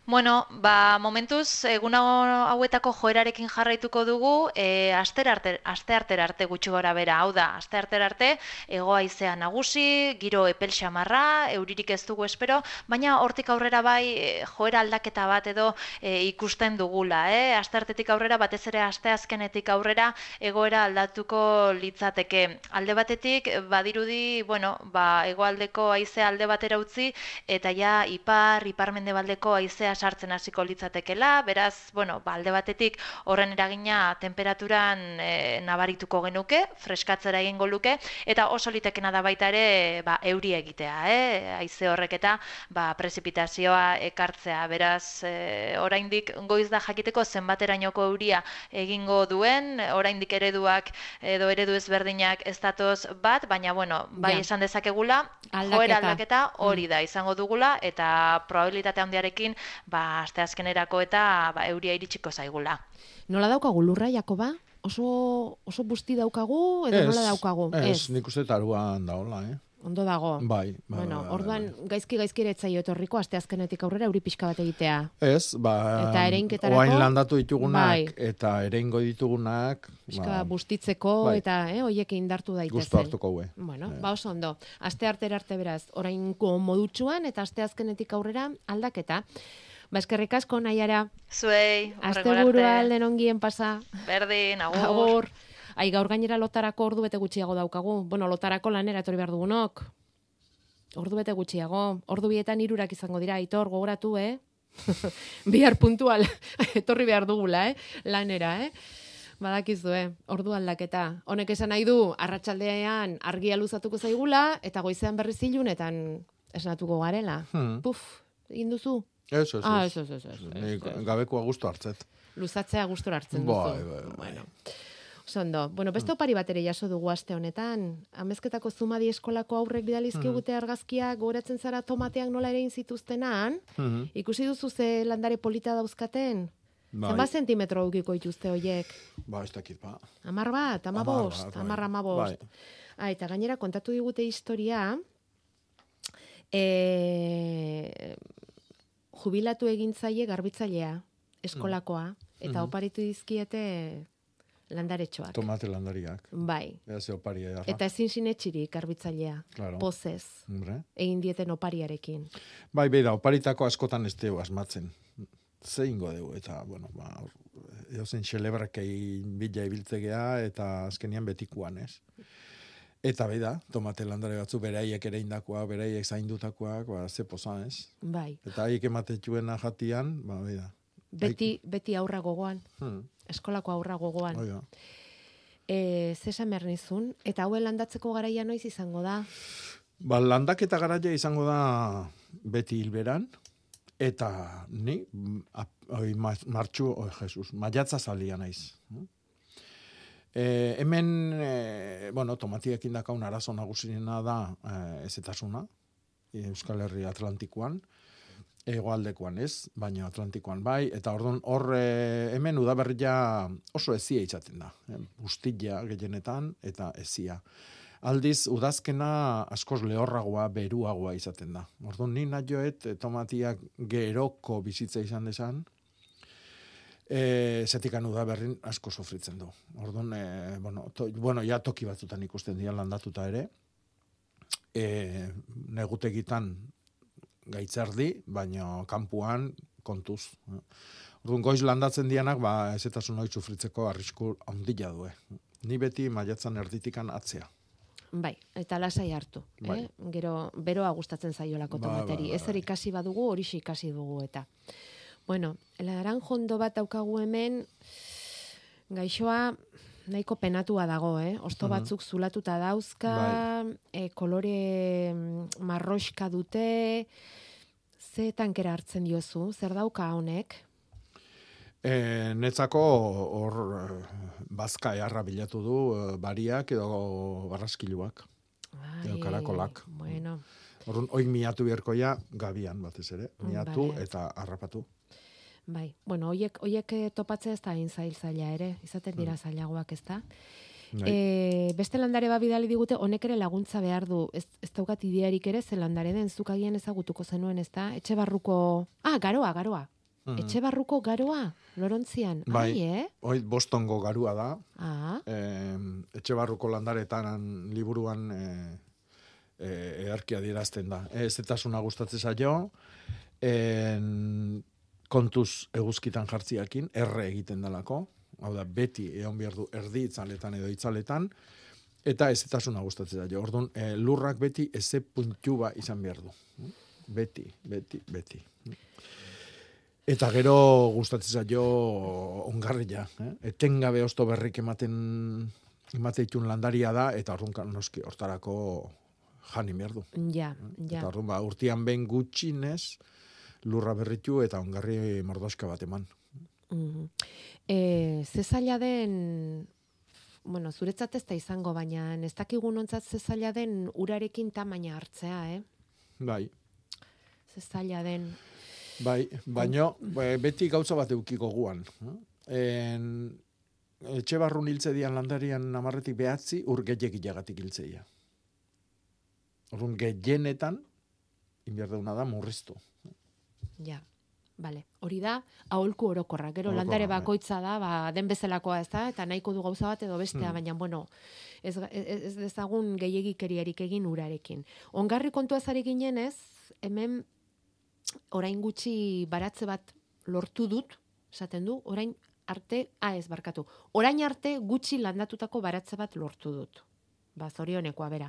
Bueno, ba, momentuz, egun hau- hauetako joerarekin jarraituko dugu, e, aster arte, aste artera arte gutxi gora bera, hau da, aste artera arte, egoa izea nagusi, giro epel xamarra, euririk ez dugu espero, baina hortik aurrera bai, e, joera aldaketa bat edo e, ikusten dugula, eh? Aste artetik aurrera, batez ere aste azkenetik aurrera, egoera aldatuko litzateke. Alde batetik, badirudi, bueno, ba, egoaldeko haizea alde batera utzi, eta ja ipar, ipar-mendebaldeko sartzen hasiko litzatekela, beraz, bueno, ba, alde batetik horren eragina temperaturan e, nabarituko genuke, freskatzera egingo luke, eta oso litekena da baita ere ba, euri egitea, eh? haize horrek eta ba, prezipitazioa ekartzea, beraz, e, oraindik goiz da jakiteko zenbaterainoko euria egingo duen, oraindik ereduak edo eredu ezberdinak ez datoz bat, baina bueno, bai Ja. esan dezakegula, Aldaketa. joera aldaketa hori da izango dugula eta probabilitate handiarekin ba asteazkenerako eta ba euria iritsiko zaigula. Nola daukagu lurra, Jakoba? Oso, oso busti daukagu, edo nola daukagu? Ez, nik uste taruan daola, eh? Ondo dago. Bai, bai, Bueno, bai, bai, orduan bai. gaizki gaizki ere etzaio etorriko aste azkenetik aurrera euri pixka bat egitea. Ez, ba, Eta ereinketarako- oain landatu ditugunak, Bai. eta ereingo ditugunak, Pixka ba, bustitzeko bai. eta eh, hoiek indartu daitezen. gustu hartuko hue. Bueno, Eh. ba oso ondo. Aste arte arte beraz, orainko modutsuan eta aste azkenetik aurrera aldaketa. Ba eskerrik asko naiara. Zuei, Asteburua alden ongien pasa. Berdin, agur. Agur. Ai, gaur gainera lotarako ordu bete gutxiago daukagu. Bueno, lotarako lanera etorri behar dugunok. Ordu bete gutxiago. Ordu bietan irurak izango dira, aitor, gogoratu, eh? Bihar puntual etorri behar dugula, eh? Lanera, eh? Badakizue, ordu aldaketa. Honek esan nahi du, arratsaldean argia luzatuko zaigula, eta goizean berriz ilunetan esnatuko garela. Hmm. Puf, egin duzu? Ez, ez, Ah, ez. ez, ez, ez, ez, ez. Gabekoa gustu hartzet. Luzatzea gustora hartzen duzu. Bai, bai, bai. Bueno. Bueno, beste opari bat ere jaso dugu aste honetan. Amezketako zumadi eskolako aurrek bidalizkigute argazkia gogoratzen zara tomateak nola ere zituztenan. Mhm. Ikusi duzu ze landare polita dauzkaten? Bai. Zenbat zentimetro aukiko dituzte hoiek? Ba, ez dakit, ba. Amar bat, amabost, Hamar bat, bai. amar amabost. Bai. Ah, eta gainera kontatu digute historia, e, jubilatu egin zaie garbitzailea, eskolakoa, eta Mhm. oparitu dizkiete landaretxoak. Tomate landariak. Bai. Ea ze opari edarra. Eta ezin sinetxirik garbitzailea. Claro. Pozez. Hombre. Egin dieten opariarekin. Bai, beira, oparitako askotan ez dugu asmatzen. Ze ingo dugu, eta, bueno, ba, edozen xelebrakei bila ibiltzegea, eta azkenian betikuan, ez? Eta beida, tomate landare batzu, beraiek ere indakoa, beraiek zaindutakoak, ba, ze poza, ez? Bai. Eta haiek ematetxuena jatian, ba, beida. Beti, beti aurra gogoan. Hmm. Eskolako aurra gogoan. Hoi da. E, zesan behar nizun, eta hauen landatzeko garaia noiz izango da? Ba, landaketa garaia izango da beti hilberan, eta ni, ap- oi, ma- martxu, oi, Jesus, maiatza zalia naiz. E, hemen, e, bueno, tomatiekin dakaun arazo nagusina da e, ezetasuna, Euskal Herri Atlantikoan, egoaldekoan ez, baina Atlantikoan bai, eta orduan hor e, hemen udaberria oso ezia izaten da. E, bustilla gehienetan eta ezia. Aldiz, udazkena askoz lehorragoa, beruagoa izaten da. Orduan, ni joet e, tomatiak geroko bizitza izan desan, e, zetikan udaberrin asko sofritzen du. Orduan, e, bueno, to, bueno, ja toki batzutan ikusten dira landatuta ere, e, negutegitan gaitzerdi, baina kanpuan kontuz. Orduan, goiz landatzen dianak, ba, ezetasun hori sufritzeko arrisku handila du. eh. Ni beti maiatzan erditikan atzea. Bai, eta lasai hartu. Bai. Eh? Gero, beroa gustatzen zaiolako Ba, tomateri. ba, ba, Ez zer ikasi badugu, hori ikasi dugu eta. Bueno, laranjondo bat daukagu hemen, gaixoa nahiko penatua dago, eh? Osto batzuk zulatuta dauzka, eh, kolore mm, marroxka dute, ze tankera hartzen diozu, zer dauka honek? E, netzako hor eh, bazka eharra bilatu du bariak edo barraskiluak. Edo Ai, karakolak. Bueno, Orduan, oin miatu beharkoia gabian batez ere. Miatu Vale. eta harrapatu. Bai. Bueno, hoiek, hoiek eh, topatzea ez da hain zail zaila ere, izaten dira zailagoak ez da. Bai. E, beste landare bat bidali digute, honek ere laguntza behar du. Ez, ez daukat idearik ere, ze landare den, zuk agian ezagutuko zenuen, ez da? Etxe barruko... Ah, garoa, garoa. Mhm. Etxe barruko garoa, lorontzian. Bai. Ai, eh? Hoi bostongo garua da. Ah, E, etxe barruko landaretan liburuan e, e, earkia dirazten da. Ez etasuna gustatzen zaio, en, kontuz eguzkitan jartziakin, erre egiten dalako, hau da, beti egon behar du erdi itzaletan edo itzaletan, eta ez etasuna gustatzen zaio. Orduan, e, lurrak beti eze puntu ba izan behar du. Beti, beti, beti. Eta gero gustatzen zaio ongarria, eh? Etengabe osto berrik ematen emateitun landaria da eta orduan noski hortarako jani behar du. ja, ja. Eta orduan ba, urtian behin gutxinez lurra berritu eta ongarri mordoska bat eman. Mhm. E, ze zaila den, bueno, zuretzat ez da izango, baina ez dakigun ontzat ze zaila den urarekin tamaina hartzea, eh? Bai, Ze zaila den. bai, baino be- beti gauza bat eukiko guan. eh? En, etxe barrun hiltze dian landarian amarretik behatzi ur gehiagilagatik hiltzeia. Orduan, gehienetan, inberduna da murriztu. Ja. Vale. Hori da, aholku orokorra. Gero Orokorra, landare bai. bakoitza da, ba, den bezalakoa ez da, eta nahiko du gauza bat edo bestea, Hmm. baina, bueno, ez, ez, ez dezagun gehiagikeriarik egin urarekin. Ongarri kontua zari ginen ez, hemen orain gutxi baratze bat lortu dut, esaten du, orain arte, ah ez barkatu, orain arte gutxi landatutako baratze bat lortu dut. Ba, zorionekoa bera.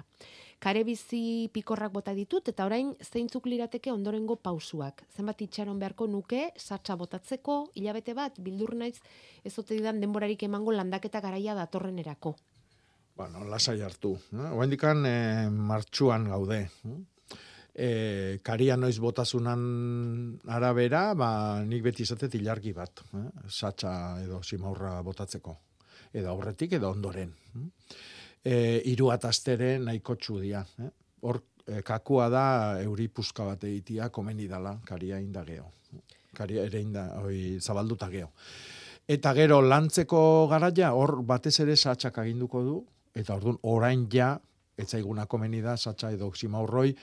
Kare bizi pikorrak bota ditut, eta orain zeintzuk lirateke ondorengo pausuak. Zenbat itxaron beharko nuke, satsa botatzeko, hilabete bat, bildur naiz, ez ote didan denborarik emango landaketa garaia datorrenerako. Bueno, lasai hartu. Eh? Oendikan eh, martxuan gaude. E, karia noiz botasunan arabera, ba, nik beti izatet ilargi bat. Eh? Satxa edo simaurra botatzeko. Edo aurretik edo ondoren. E, iru atastere nahiko txudia. Eh? Hor, e, kakua da euri puska bat egitia komeni dala karia indageo. Karia ere inda, oi, zabalduta geo. Eta gero lantzeko garaia hor batez ere satxak aginduko du eta ordun orain ja etzaiguna komeni da satxa edo oximaurroi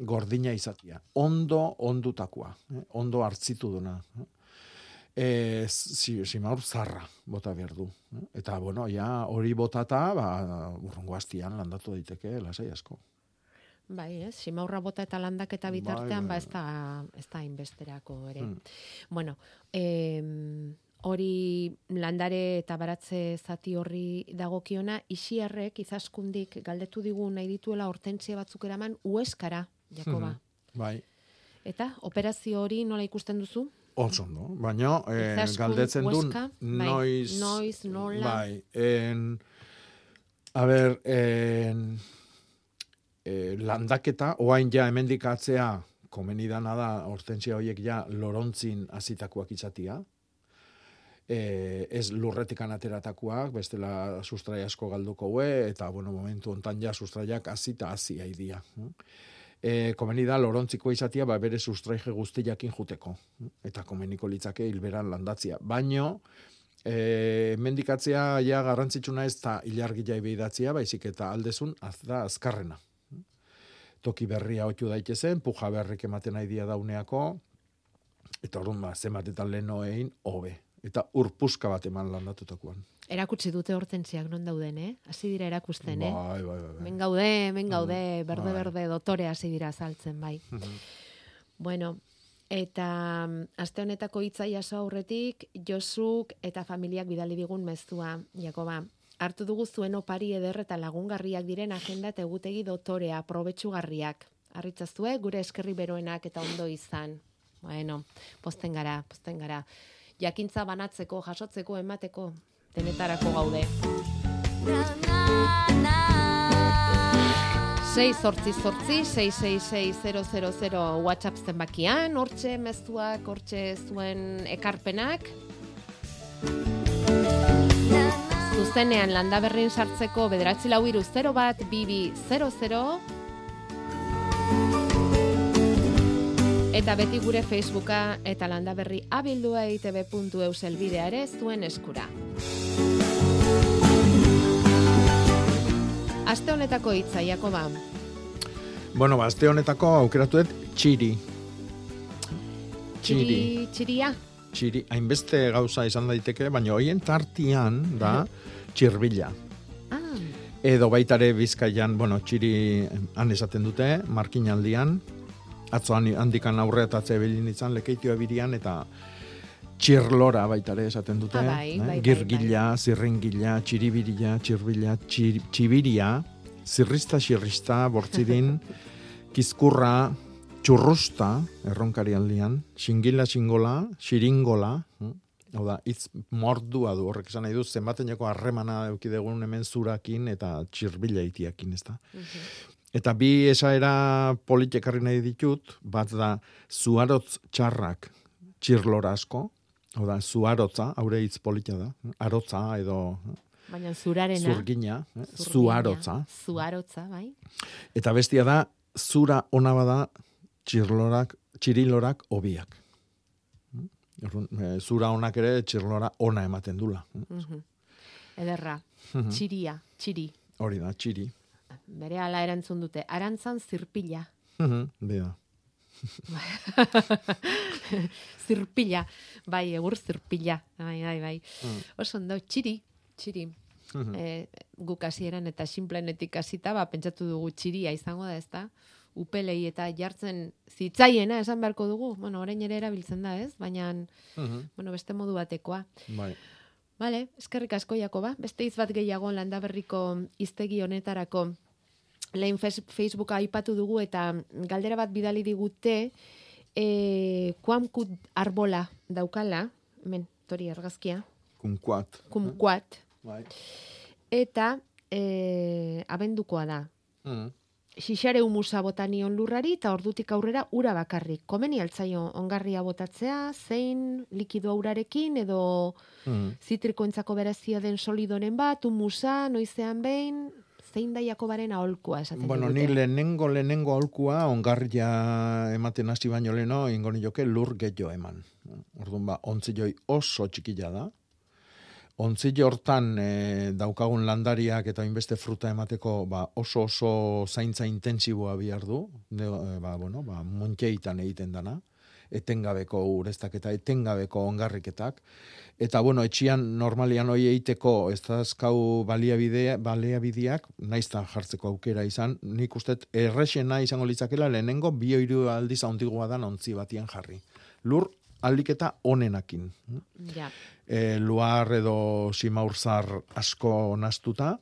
gordina izatia. Ondo ondutakoa, eh? ondo hartzitu duna. Eh? E, si, simaur zarra bota behar du. Eh? Eta, bueno, ja hori botata, ba, urrungo hastian landatu daiteke, lasai asko. Bai, ez, simaurra bota eta landaketa Bai, bitartean, bai, ba, ez da, ez da inbesterako ere. Hmm. Bueno, em, hori landare eta baratze zati horri dagokiona, isiarrek izaskundik galdetu digu nahi dituela hortentzia batzuk eraman ueskara, Jakoba. Mhm. Bai, Eta operazio hori nola ikusten duzu? Oso ondo. Baina, eh, galdetzen duen, Huesca, bai, noiz... noiz, nola? Bai, en, a ber, en, e, landaketa, oain ja hemendik atzea, komeni dana da, hortentzia horiek ja lorontzin azitakoak izatia, e, ez lurretikan ateratakoak, bestela sustrai asko galduko hue, eta, bueno, momentu ontan ja sustraiak azita hazi haidia. E, komeni da, lorontziko izatia, ba, bere sustraige guztiakin juteko. Eta komeniko litzake hilberan landatzia. Baino, e, mendikatzea ja garrantzitsuna ez da ilargia ibeidatzia, baizik eta aldezun az da azkarrena. Toki berria otu daitezen, puja berrik ematen nahi dia dauneako, eta orduan ba, zenbatetan leheno egin, hobe. Eta urpuska bat eman landatutakoan. Erakutsi dute hortentziak non dauden, eh? Hasi dira erakusten, eh? Bai, bai, bai. bai. Men gaude, men gaude, bai. berde-berde dotore hasi dira saltzen, bai. Mhm. Bueno, eta mm, aste honetako hitza jaso aurretik Josuk eta familiak bidali digun mezua, Jakoba. Hartu dugu zuen opari eder eta lagungarriak diren agenda eta egutegi dotorea, probetxugarriak. Arritzazue, gure eskerri beroenak eta ondo izan. Bueno, posten gara, posten gara. Jakintza banatzeko, jasotzeko, emateko, denetarako gaude. 6 sortzi sortzi, 666 WhatsApp zenbakian, hortxe mezuak, hortxe zuen ekarpenak. Zuzenean landaberrin sartzeko bederatzi lau iru 0 bat, bibi 00. Eta beti gure Facebooka eta landaberri abildua E itb.eus elbidea ere zuen eskura. Aste honetako hitza, Jakoba. Bueno, ba, aste honetako aukeratu dut txiri. Txiri. Txiri, txiria. Txiri, hainbeste gauza izan daiteke, baina hoien tartian da txirbila. Ah, Edo baitare bizkaian, bueno, txiri han esaten dute, markinaldian, atzo han- handikan aurreatatze bilin izan, lekeitioa birian, eta txirlora baitare esaten dute. Ah, bai, eh? bai, bai, Girgila, zirringila, txiribirila, txirbila, txir, txibiria, zirrista, xirrista, bortzirin, kizkurra, txurrusta, erronkari aldian, xingila, xingola, xiringola, hm? hau da, hitz mordua du, horrek esan nahi du, zenbateneko harremana eukidegun hemen zurakin eta txirbila itiakin, ez da. Eta bi esaera politekarri nahi ditut, bat da, zuarotz txarrak txirlora asko, hau da, zuarotza, haure hitz polita da, arotza edo baina zurarena. zurgina, eh? zurgina, zuarotza. Zuarotza, bai. Eta bestia da, zura ona bada txirlorak, txirilorak obiak. Mm? Orduan, eh, Zura onak ere txirlora ona ematen dula. Mm? Mhm. Ederra. Mhm. Txiria, txiri. Hori da, txiri. Bere ala erantzun dute, arantzan zirpila. Mhm, Bida. zirpila, bai, egur zirpila, bai, bai, bai. Mm. Oso ondo, txiri, txiri. Mhm. E, guk hasieran eta simplenetik hasita, ba, pentsatu dugu txiria izango da, ezta? Upelei eta jartzen zitzaiena esan beharko dugu. Bueno, orain ere erabiltzen da, ez? Baina, Mhm, bueno, beste modu batekoa. Bai. Vale, eskerrik asko Jakoba. Beste hitz bat gehiago landaberriko hiztegi honetarako. Lehen Facebooka aipatu dugu eta galdera bat bidali digute e, kuamkut arbola daukala, hemen, tori argazkia, Kumkuat. kumkuat, Bai. eta e, abendukoa da. Mhm. Xixare humusa botanion lurrari eta ordutik aurrera ura bakarrik. Komeni altzaio ongarria botatzea, zein likido urarekin edo Mhm. zitrikoentzako berezia den solidoren bat, humusa, noizean behin, zein da Jakobaren aholkua esaten Bueno, ni digute. lehenengo lehenengo aholkua ongarria ematen hasi baino leno ingo nioke lur gehiago eman. Orduan ba, ontzioi oso txikila da. Ontzile hortan e, daukagun landariak eta inbeste fruta emateko ba, oso oso zaintza intensiboa bihar du. De, e, ba, bueno, ba, montxeitan egiten dana etengabeko ureztak eta etengabeko ongarriketak. Eta, bueno, etxian normalian hoi eiteko ez dazkau baliabide, baliabideak, naizta jartzeko aukera izan, nik ustet errexena izango litzakela lehenengo bi hiru aldiz handigoa da ontzi batian jarri. Lur aldiketa onenakin. Ja, E, luar edo simaurzar asko nastuta,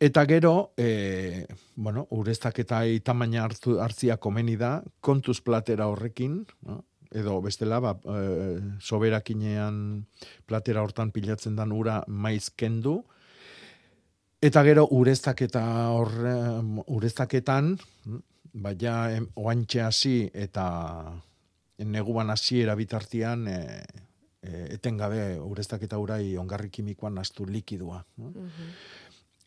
Eta gero, e, bueno, ureztak eta tamaina hartu, hartzia komeni da, kontuz platera horrekin, no? Edo bestela, ba, e, soberakinean platera hortan pilatzen dan ura maiz kendu, eta gero ureztak eta horre, ureztaketan, baina em, oantxe hasi eta neguan hasiera bitartian e, e, etengabe ureztak eta urai ongarri kimikoan nastu likidua. No?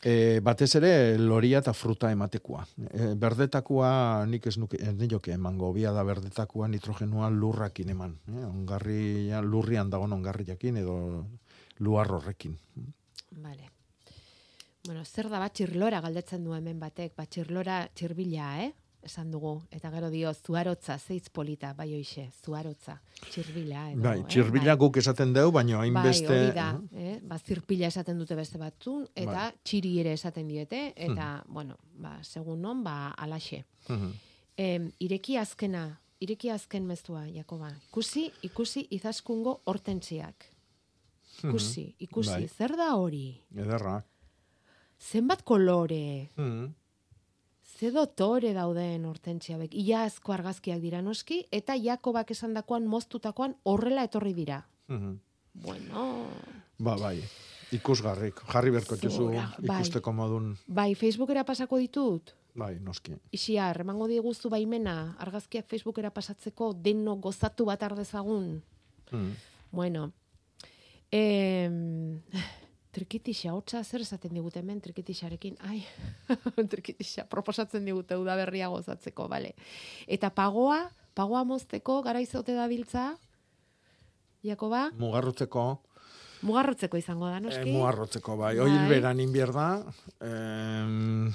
E, batez ere loria eta fruta ematekoa. E, berdetakoa nik ez nuke, ez nioke emango, bia da berdetakoa nitrogenua lurrakin eman. E, ongarri, lurrian dagoen ongarri jakin edo luar horrekin. Vale. Bueno, zer da bat txirlora galdetzen du hemen batek, bat txirlora txirbila, eh? Esan dugu, eta gero dio, zuarotza, zeitz polita, bai hoixe, zuarotza, txirbila. Edo, Bai, eh? txirbila Bai. guk esaten dugu, baina hainbeste... Bai, hori da, eh? ba, zirpila esaten dute beste batzun, eta Bai. txiri ere esaten diete, eta, bueno, ba, segun non, ba, alaxe. Mhm. Em, ireki azkena, ireki azken mezua, Jakoba. Ikusi, ikusi izaskungo hortentziak. Ikusi, ikusi, Bai. zer da hori? Ederra. Zenbat kolore, Mhm. Ze dotore dauden hortentzia bek. Ia azko argazkiak dira noski, eta Jakobak esandakoan moztutakoan horrela etorri dira. Mhm. Bueno, Ba, bai. Ikusgarrik. Jarri berko txuzu bai. ikusteko modun. bai, Facebookera pasako ditut, Bai, noski. Isia, remango diguzu baimena, argazkiak Facebookera pasatzeko deno gozatu bat ardezagun. Mhm. Bueno, em, trikitixa, hotza zer esaten digute hemen trikitixarekin? Ai, trikitixa, proposatzen digute udaberria gozatzeko, bale. Eta pagoa, pagoa mozteko, gara izote da biltza, Jakoba, Mugarrutzeko, mugarrotzeko izango da, e, noski? mugarrotzeko, bai. Bai. Oil beran inbier da, em,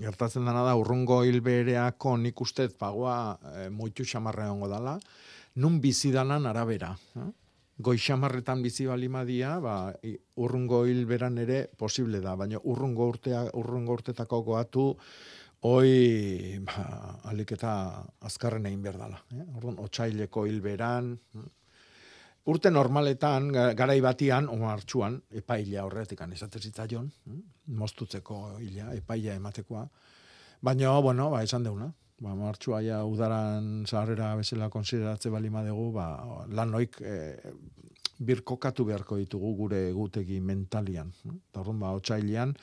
gertatzen dana da, urrungo hilbereako nik ustez pagoa e, moitu xamarra dala, nun bizidanan arabera. Eh? Goi xamarretan bizi balimadia, ba, urrungo hilberan ere posible da, baina urrungo urtea, urrungo urtetako goatu, hoi, ba, alik eta azkarren egin behar dala. Eh? Orduan, otxaileko hilberan, eh? Urte normaletan, ga- garai batian, o hartxuan, epaila horretik esate zitzaion, hm? moztutzeko hila, epaila ematekoa. Baina, bueno, ba, esan deuna. Ba, martxua ja udaran zaharrera bezala konsideratze bali madegu, ba, lan noik e, birkokatu beharko ditugu gure egutegi mentalian. Eta orduan, ba, otsailean,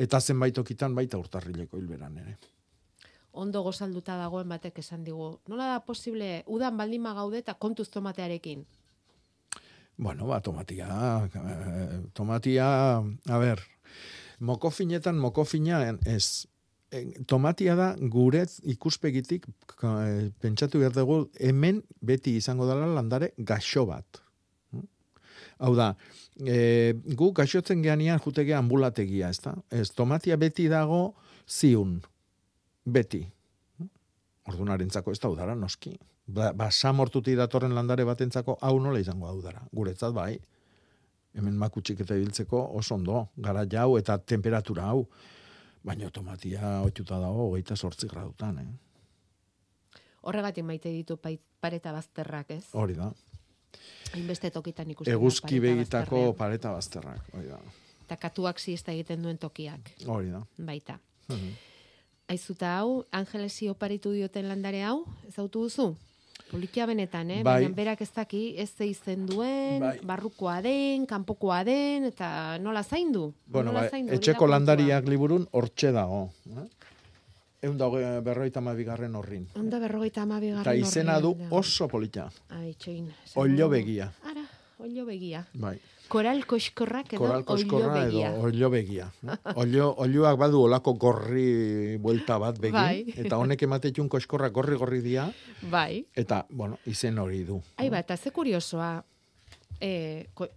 eta zenbait okitan baita urtarrileko hilberan ere. Ondo gozalduta dagoen batek esan digu. Nola da posible, udan baldima gaude eta kontuz tomatearekin? Bueno, ba, tomatia, eh, tomatia, a ber, mokofinetan mokofina ez. Eh, Tomatia da gure ikuspegitik eh, pentsatu behar dugu hemen beti izango dela landare gaxo bat. Hm? Hau da, e, gu gaixotzen geanian jutege ambulategia, ez da? Ez, tomatia beti dago ziun. Beti. Ordunarentzako ez da udara, noski. Ba, ba samortuti datorren landare batentzako hau nola izango da udara. Guretzat bai. Hemen makutxik eta ibiltzeko oso ondo. Gara jau eta temperatura hau. Baina tomatia otxuta dago, hogeita sortzi gradutan, eh? Horregatik maite ditu pareta bazterrak, ez? Hori da. Hainbeste tokitan ikusten Eguzki begitako pareta bazterrak, hori da. Eta katuak zizta egiten duen tokiak. Hori da. Baita. Mhm. Aizuta hau, Angelesi oparitu dioten landare hau, ez autu duzu? Politia benetan, eh? Bai. Baina berak ez daki, ez zeizen duen, bai. barrukoa den, kanpokoa den, eta nola zaindu? Bueno, nola bai, etxeko landariak liburun hortxe dago. Eh? Egun da berrogeita amabigarren horrin. Egun da berrogeita amabigarren horrin. Eta izena du oso polita. Ai, txoin. Olio begia. Ara, olio begia. Bai. Koral koskorrak edo Koral koskorra edo olio begia. Olio, olioak badu olako gorri buelta bat begin. Bai. Eta honek ematetxun koskorra gorri-gorri dia. Bai. Eta, bueno, izen hori du. Ai, bat, ze kuriosoa. Eh, ko,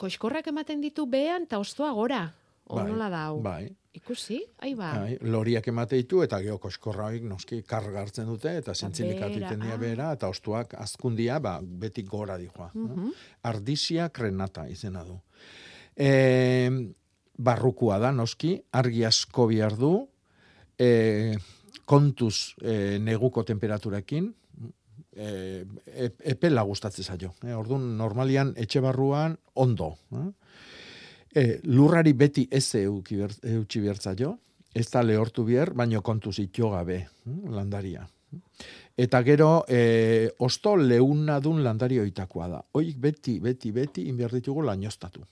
koskorrak ematen ditu behan eta ostoa gora. Bai, nola da hau? Bai. Ikusi, ahi ba. Bai, loriak emate ditu eta geho koskorra hoik noski karga hartzen dute eta zentzilikat iten dia bera eta ostuak azkundia ba, beti gora dihoa. Uh -huh. Ardizia krenata izena du. E, barrukua da noski, argi asko bihar du, e, kontuz e, neguko temperaturakin, e, epela gustatzen zaio. E, orduan, normalian etxe barruan ondo. Eh? E, lurrari beti ez eutxi bertza jo, ez da lehortu bier, baino kontu zitio gabe, hm, landaria. Eta gero, e, osto leuna dun landario itakoa da. Oik beti, beti, beti, inberditugu lainostatu.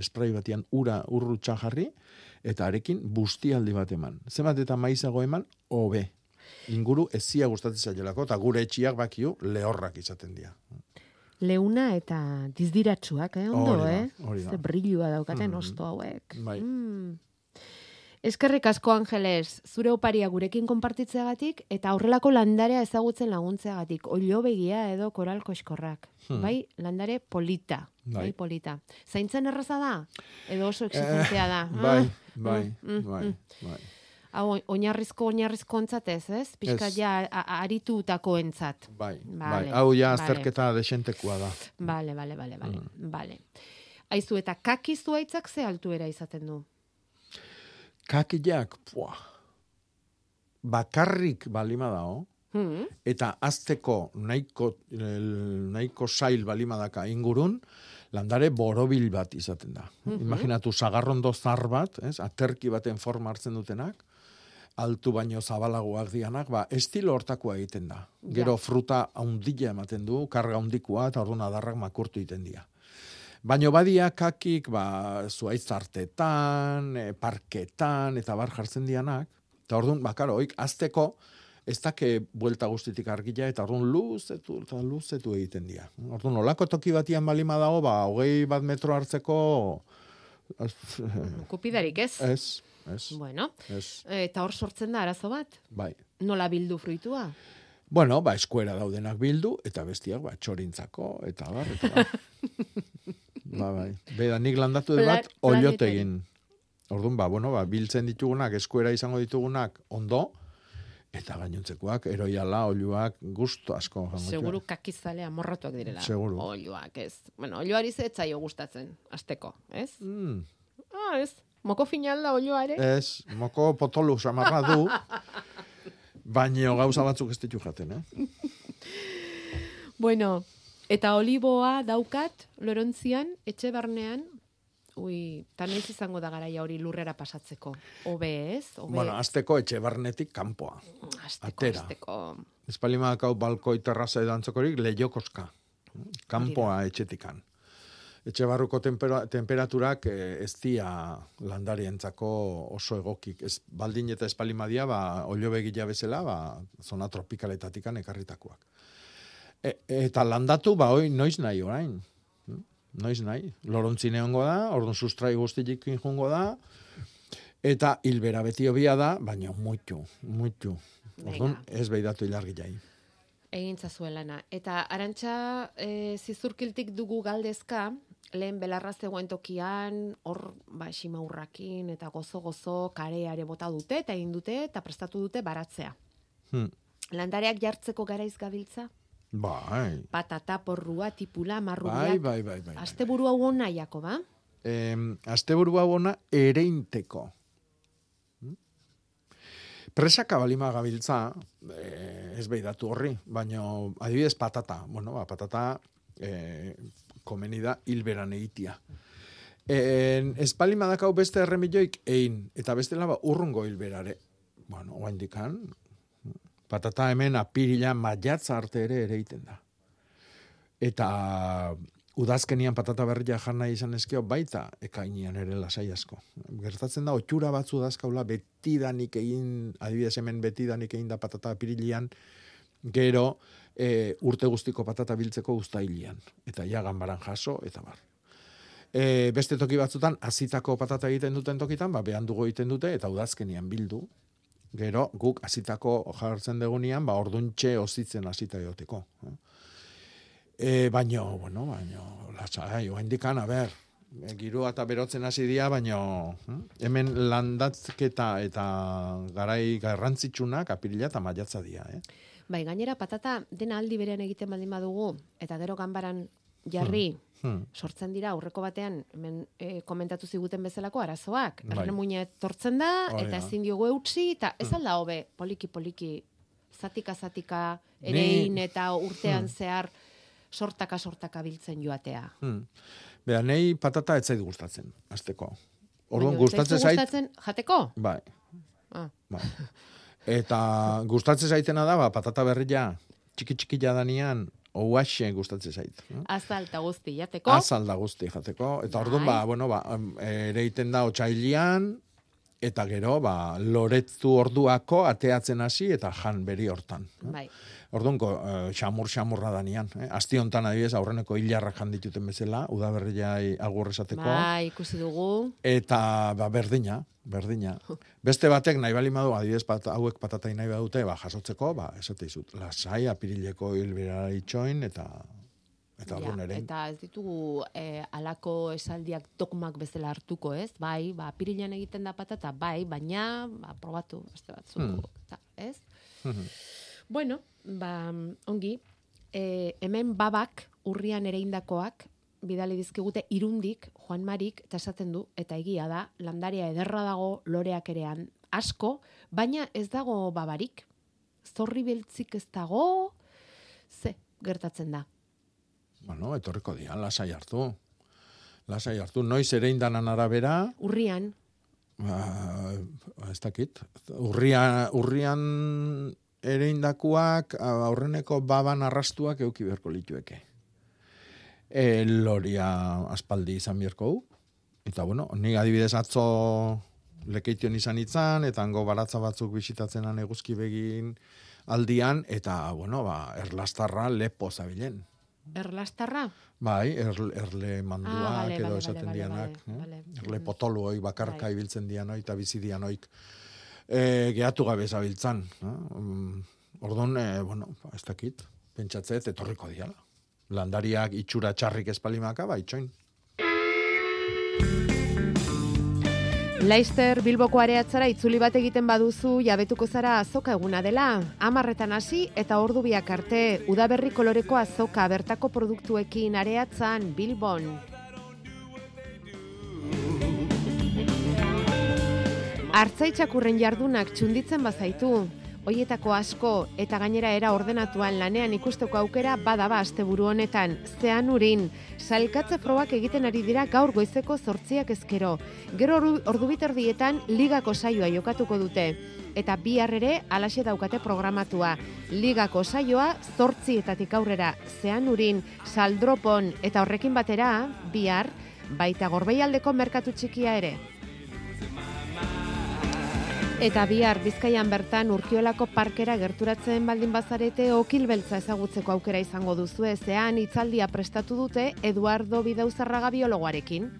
Esprai batian ura urru jarri, eta arekin bustialdi bat eman. Zemat eta maizago eman, hobe. Inguru ezia gustatzen zailelako, eta gure etxiak bakio lehorrak izaten dira leuna eta dizdiratsuak, eh, ondo, orida, eh? Orida. Ze brillua daukaten mm osto hauek. Bai. Mm. Eskerrik asko Angeles, zure oparia gurekin konpartitzeagatik eta aurrelako landarea ezagutzen laguntzeagatik. Olio begia edo koral koskorrak. Hmm. Bai, landare polita. Bai. bai. polita. Zaintzen erraza da? Edo oso exigentzia da? Eh, bai, mm, bai, mm, bai, mm. bai hau oinarrizko oinarrizko ontzat ez, ez? Pizka ja aritutako entzat. Bai, bai, hau ja azterketa vale. desentekoa da. Bale, bale, bale, bale, mm. bale. Aizu, eta kaki zuaitzak ze altuera izaten du? Kaki jak, pua, bakarrik balima dao, hmm. eta azteko nahiko, nahiko sail balima daka ingurun, landare borobil bat izaten da. Mm -hmm. Imaginatu, sagarrondo zar bat, ez, aterki baten forma hartzen dutenak, altu baino zabalagoak dianak, ba, estilo hortakoa egiten da. Gero fruta haundila ematen du, karga haundikoa, eta orduan adarrak makurtu egiten dira. Baino badia kakik, ba, zuaiz artetan, e, parketan, eta bar jartzen dianak, eta orduan, ba, karo, oik, azteko, ez dake buelta guztitik argila, eta orduan luzetu, eta luzetu egiten dira. Orduan, olako toki batian balima dago, ba, hogei bat metro hartzeko... Kupidarik ez? Ez, Ez. Bueno, ez. eta hor sortzen da arazo bat? Bai. Nola bildu fruitua? Bueno, ba, eskuera daudenak bildu, eta bestiak, ba, txorintzako, eta bar, eta bar. ba, bai. Beda, nik landatu dut bat, oliotegin. Orduan, ba, bueno, ba, biltzen ditugunak, eskuera izango ditugunak, ondo, eta gainontzekoak, eroiala, oluak, gusto asko. Seguru kakizalea morratuak direla. Seguru. Oluak, ez. Bueno, oluari zetzaio gustatzen, asteko, ez? Mm. Ah, ez. Moko final da olioare? Ez, moko potolu samarra du, baino gauza batzuk ez ditu jaten, eh? bueno, eta oliboa daukat, lorontzian, etxe barnean, ui, tan ez izango da garaia hori lurrera pasatzeko. Obe ez? Obe. Bueno, azteko etxe barnetik kanpoa. Azteko, Atera. azteko. Espalimakau balkoi terraza edo antzokorik lehiokoska. Kanpoa etxetikan etxe barruko temperaturak e, ez dia landarientzako oso egokik. Ez, baldin eta espalimadia, ba, olio begila bezala, ba, zona tropikaletatikan ekarritakoak. E, eta landatu, ba, oi, noiz nahi orain. Hm? Noiz nahi. Lorontzine hongo da, orduan sustrai guztitik injungo da, eta hilbera beti obia da, baina muitu, muitu. Orduan, ez behidatu hilargi jai. Egintza zuelana. Eta arantxa e, zizurkiltik dugu galdezka, lehen belarra zegoen tokian, hor, ba, simaurrakin eta gozo-gozo kareare bota dute, eta egin dute, eta prestatu dute baratzea. Hmm. Landareak jartzeko garaiz gabiltza? Bai. Patata, porrua, tipula, marrubiak. Bai, bai, bai, bai. Azte buru hau ona jako, ba? Eh, asteburu hau ona ereinteko. Presaka balima gabiltza, eh, ez beidatu horri, baina adibidez patata, bueno, ba, patata eh, komeni da hilberan egitia. En, ez balima dakau beste erremilloik egin, eta beste laba urrungo hilberare. Bueno, oa indikan, patata hemen apirila maiatza arte ere ere egiten da. Eta udazkenian patata berria jarna izan ezkeo baita ekainian ere lasai asko. Gertatzen da, otxura batzu dazkaula betidanik egin, adibidez hemen betidanik egin da patata apirilian, gero e, urte guztiko patata biltzeko ustailian. Eta ja ganbaran jaso, eta bar. E, beste toki batzutan, azitako patata egiten duten tokitan, ba, behan dugu egiten dute, eta udazkenian bildu. Gero, guk azitako jartzen degunean, ba, orduntxe ozitzen azita egoteko. E, baino, bueno, baino, lasai, oa indikan, a ber, e, girua eta berotzen hasi dira, baino, hm? hemen landatzketa eta garai garrantzitsunak apirila eta maiatza dira, eh? Bai, gainera patata dena aldi berean egiten baldin badugu, eta gero ganbaran jarri, Hmm. sortzen dira aurreko batean hemen e, komentatu ziguten bezalako arazoak. Bai. Bai. etortzen da Hori eta da. ezin diogu eutsi eta ez alda hobe poliki poliki zatika zatika erein eta urtean Hmm. zehar sortaka sortaka biltzen joatea. Hmm. Bera, nei patata ez zait gustatzen, azteko. Orduan, gustatzen zait, gustatzen jateko? bai, Ah. bai. Eta gustatzen zaitena da, ba, patata berria, txiki txiki jadanean, oaxe gustatzen zait. eh? Azal eta guzti jateko. Azal da guzti jateko. Eta orduan, Bai. ba, bueno, ba, ere iten da otxailian, eta gero, ba, loretu orduako ateatzen hasi eta jan beri hortan. Bai. Orduan, go, eh, xamur xamurra danian. Eh? Asti hontan adibidez, aurreneko hilarrak jandituten bezala, udaberriai agur esateko. Bai, ikusi dugu. Eta ba, berdina, berdina. Beste batek nahi bali madu, adibidez pat, hauek patatai nahi badute, ba, jasotzeko, ba, esate izut, lasai, apirileko hilbera itxoin, eta eta Ja, ere. eta ez ditugu eh, alako esaldiak dogmak bezala hartuko, ez? Bai, ba, pirilan egiten da patata, bai, baina, ba, probatu, beste batzu, Hmm. eta, ez? Mhm. Bueno, ba, ongi, e, hemen babak urrian ereindakoak bidali dizkigute irundik Juan Marik eta esaten du eta egia da landaria ederra dago loreak erean asko, baina ez dago babarik. Zorri beltzik ez dago, ze gertatzen da. Bueno, etorriko dira, lasai hartu. Lasai hartu, noiz ere indanan arabera, Urrian, ba, ez dakit, urrian, urrian ere indakuak, aurreneko baban arrastuak euki beharko litueke. E, loria aspaldi izan du. Eta bueno, ni adibidez atzo lekeition izan itzan, eta hango baratza batzuk bisitatzen eguzki begin aldian, eta bueno, ba, erlastarra lepo zabilen. Erlastarra, Bai, erle, erle manduak Ah, bale, edo bale, esaten bale, dianak. bale, eh? bale. Erle Mm. potolu hoi bakarka Bai. ibiltzen dianoi eta bizi dianoik. E, gehatu gabe zabiltzan. Eh? Mm, Orduan, e, bueno, ba, ez dakit, pentsatzet, etorriko diala. Landariak itxura txarrik espalimaka, ba, itxoin. Leister Bilboko areatzara itzuli bat egiten baduzu jabetuko zara azoka eguna dela. Amarretan hasi eta ordu biak arte udaberri koloreko azoka bertako produktuekin areatzan Bilbon. Artzaitzakurren jardunak txunditzen bazaitu, hoietako asko eta gainera era ordenatuan lanean ikusteko aukera badaba asteburu honetan. Zean urin, salkatze frogak egiten ari dira gaur goizeko zortziak ezkero. Gero ordu, ordu biterdietan ligako saioa jokatuko dute. Eta bihar ere alaxe daukate programatua. Ligako saioa zortzietatik aurrera zean urin, saldropon eta horrekin batera bihar baita gorbeialdeko merkatu txikia ere. Eta bihar Bizkaian bertan Urkiolako parkera gerturatzen baldin bazarete okil beltza ezagutzeko aukera izango duzu ezean hitzaldia prestatu dute Eduardo Bidauzarraga biologoarekin.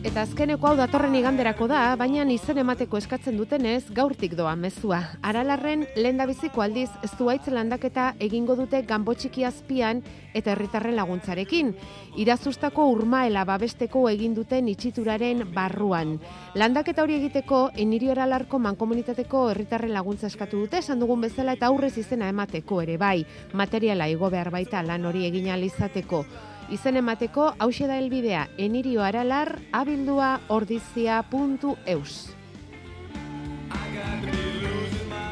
Eta azkeneko hau datorren iganderako da, baina izen emateko eskatzen dutenez, gaurtik doa mezua. Aralarren, lehen da biziko aldiz, du landaketa egingo dute gambo txiki azpian eta herritarren laguntzarekin. Irazustako urmaela babesteko egin duten itxituraren barruan. Landaketa hori egiteko, eniri aralarko mankomunitateko herritarren laguntza eskatu dute, esan dugun bezala eta aurrez izena emateko ere bai. Materiala igo behar baita lan hori egin alizateko. Izen emateko, hause da helbidea, enirio aralar, abildua ordizia.eus.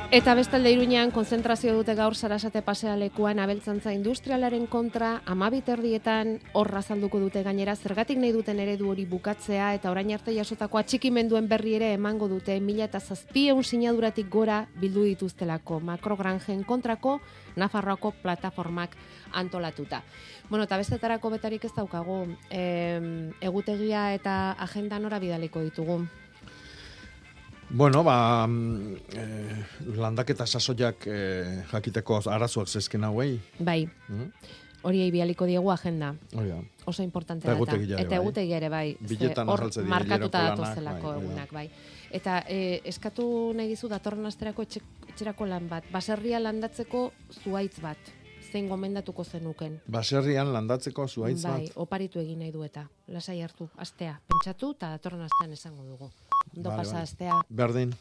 Eta bestalde iruñan, konzentrazio dute gaur sarasate pasealekuan abeltzantza industrialaren kontra, amabiterdietan horra zalduko dute gainera, zergatik nahi duten eredu hori bukatzea, eta orain arte jasotako atxikimenduen berri ere emango dute, mila eta zazpieun sinaduratik gora bildu dituztelako makrogranjen kontrako, Nafarroako plataformak antolatuta. Bueno, eta bestetarako betarik ez daukagu, e, egutegia eta agenda nora bidaliko ditugu. Bueno, ba, eh, landaketa sasoiak eh, jakiteko arazoak zezken hauei. Bai, mm? hori bialiko diegu agenda. Hori Oso importante da. Eta egutegia ere bai. Biletan hor markatuta datozelako bai, egunak, bai. Eta eh, eskatu nahi dizu datorren asterako etxerako lan bat. Baserria landatzeko zuaitz bat zein gomendatuko zenuken. Baserrian landatzeko zuaitz bat. Bai, oparitu egin nahi du eta. Lasai hartu, astea. Pentsatu eta datorren astean esango dugu. Ondo pasa astea. Berdin.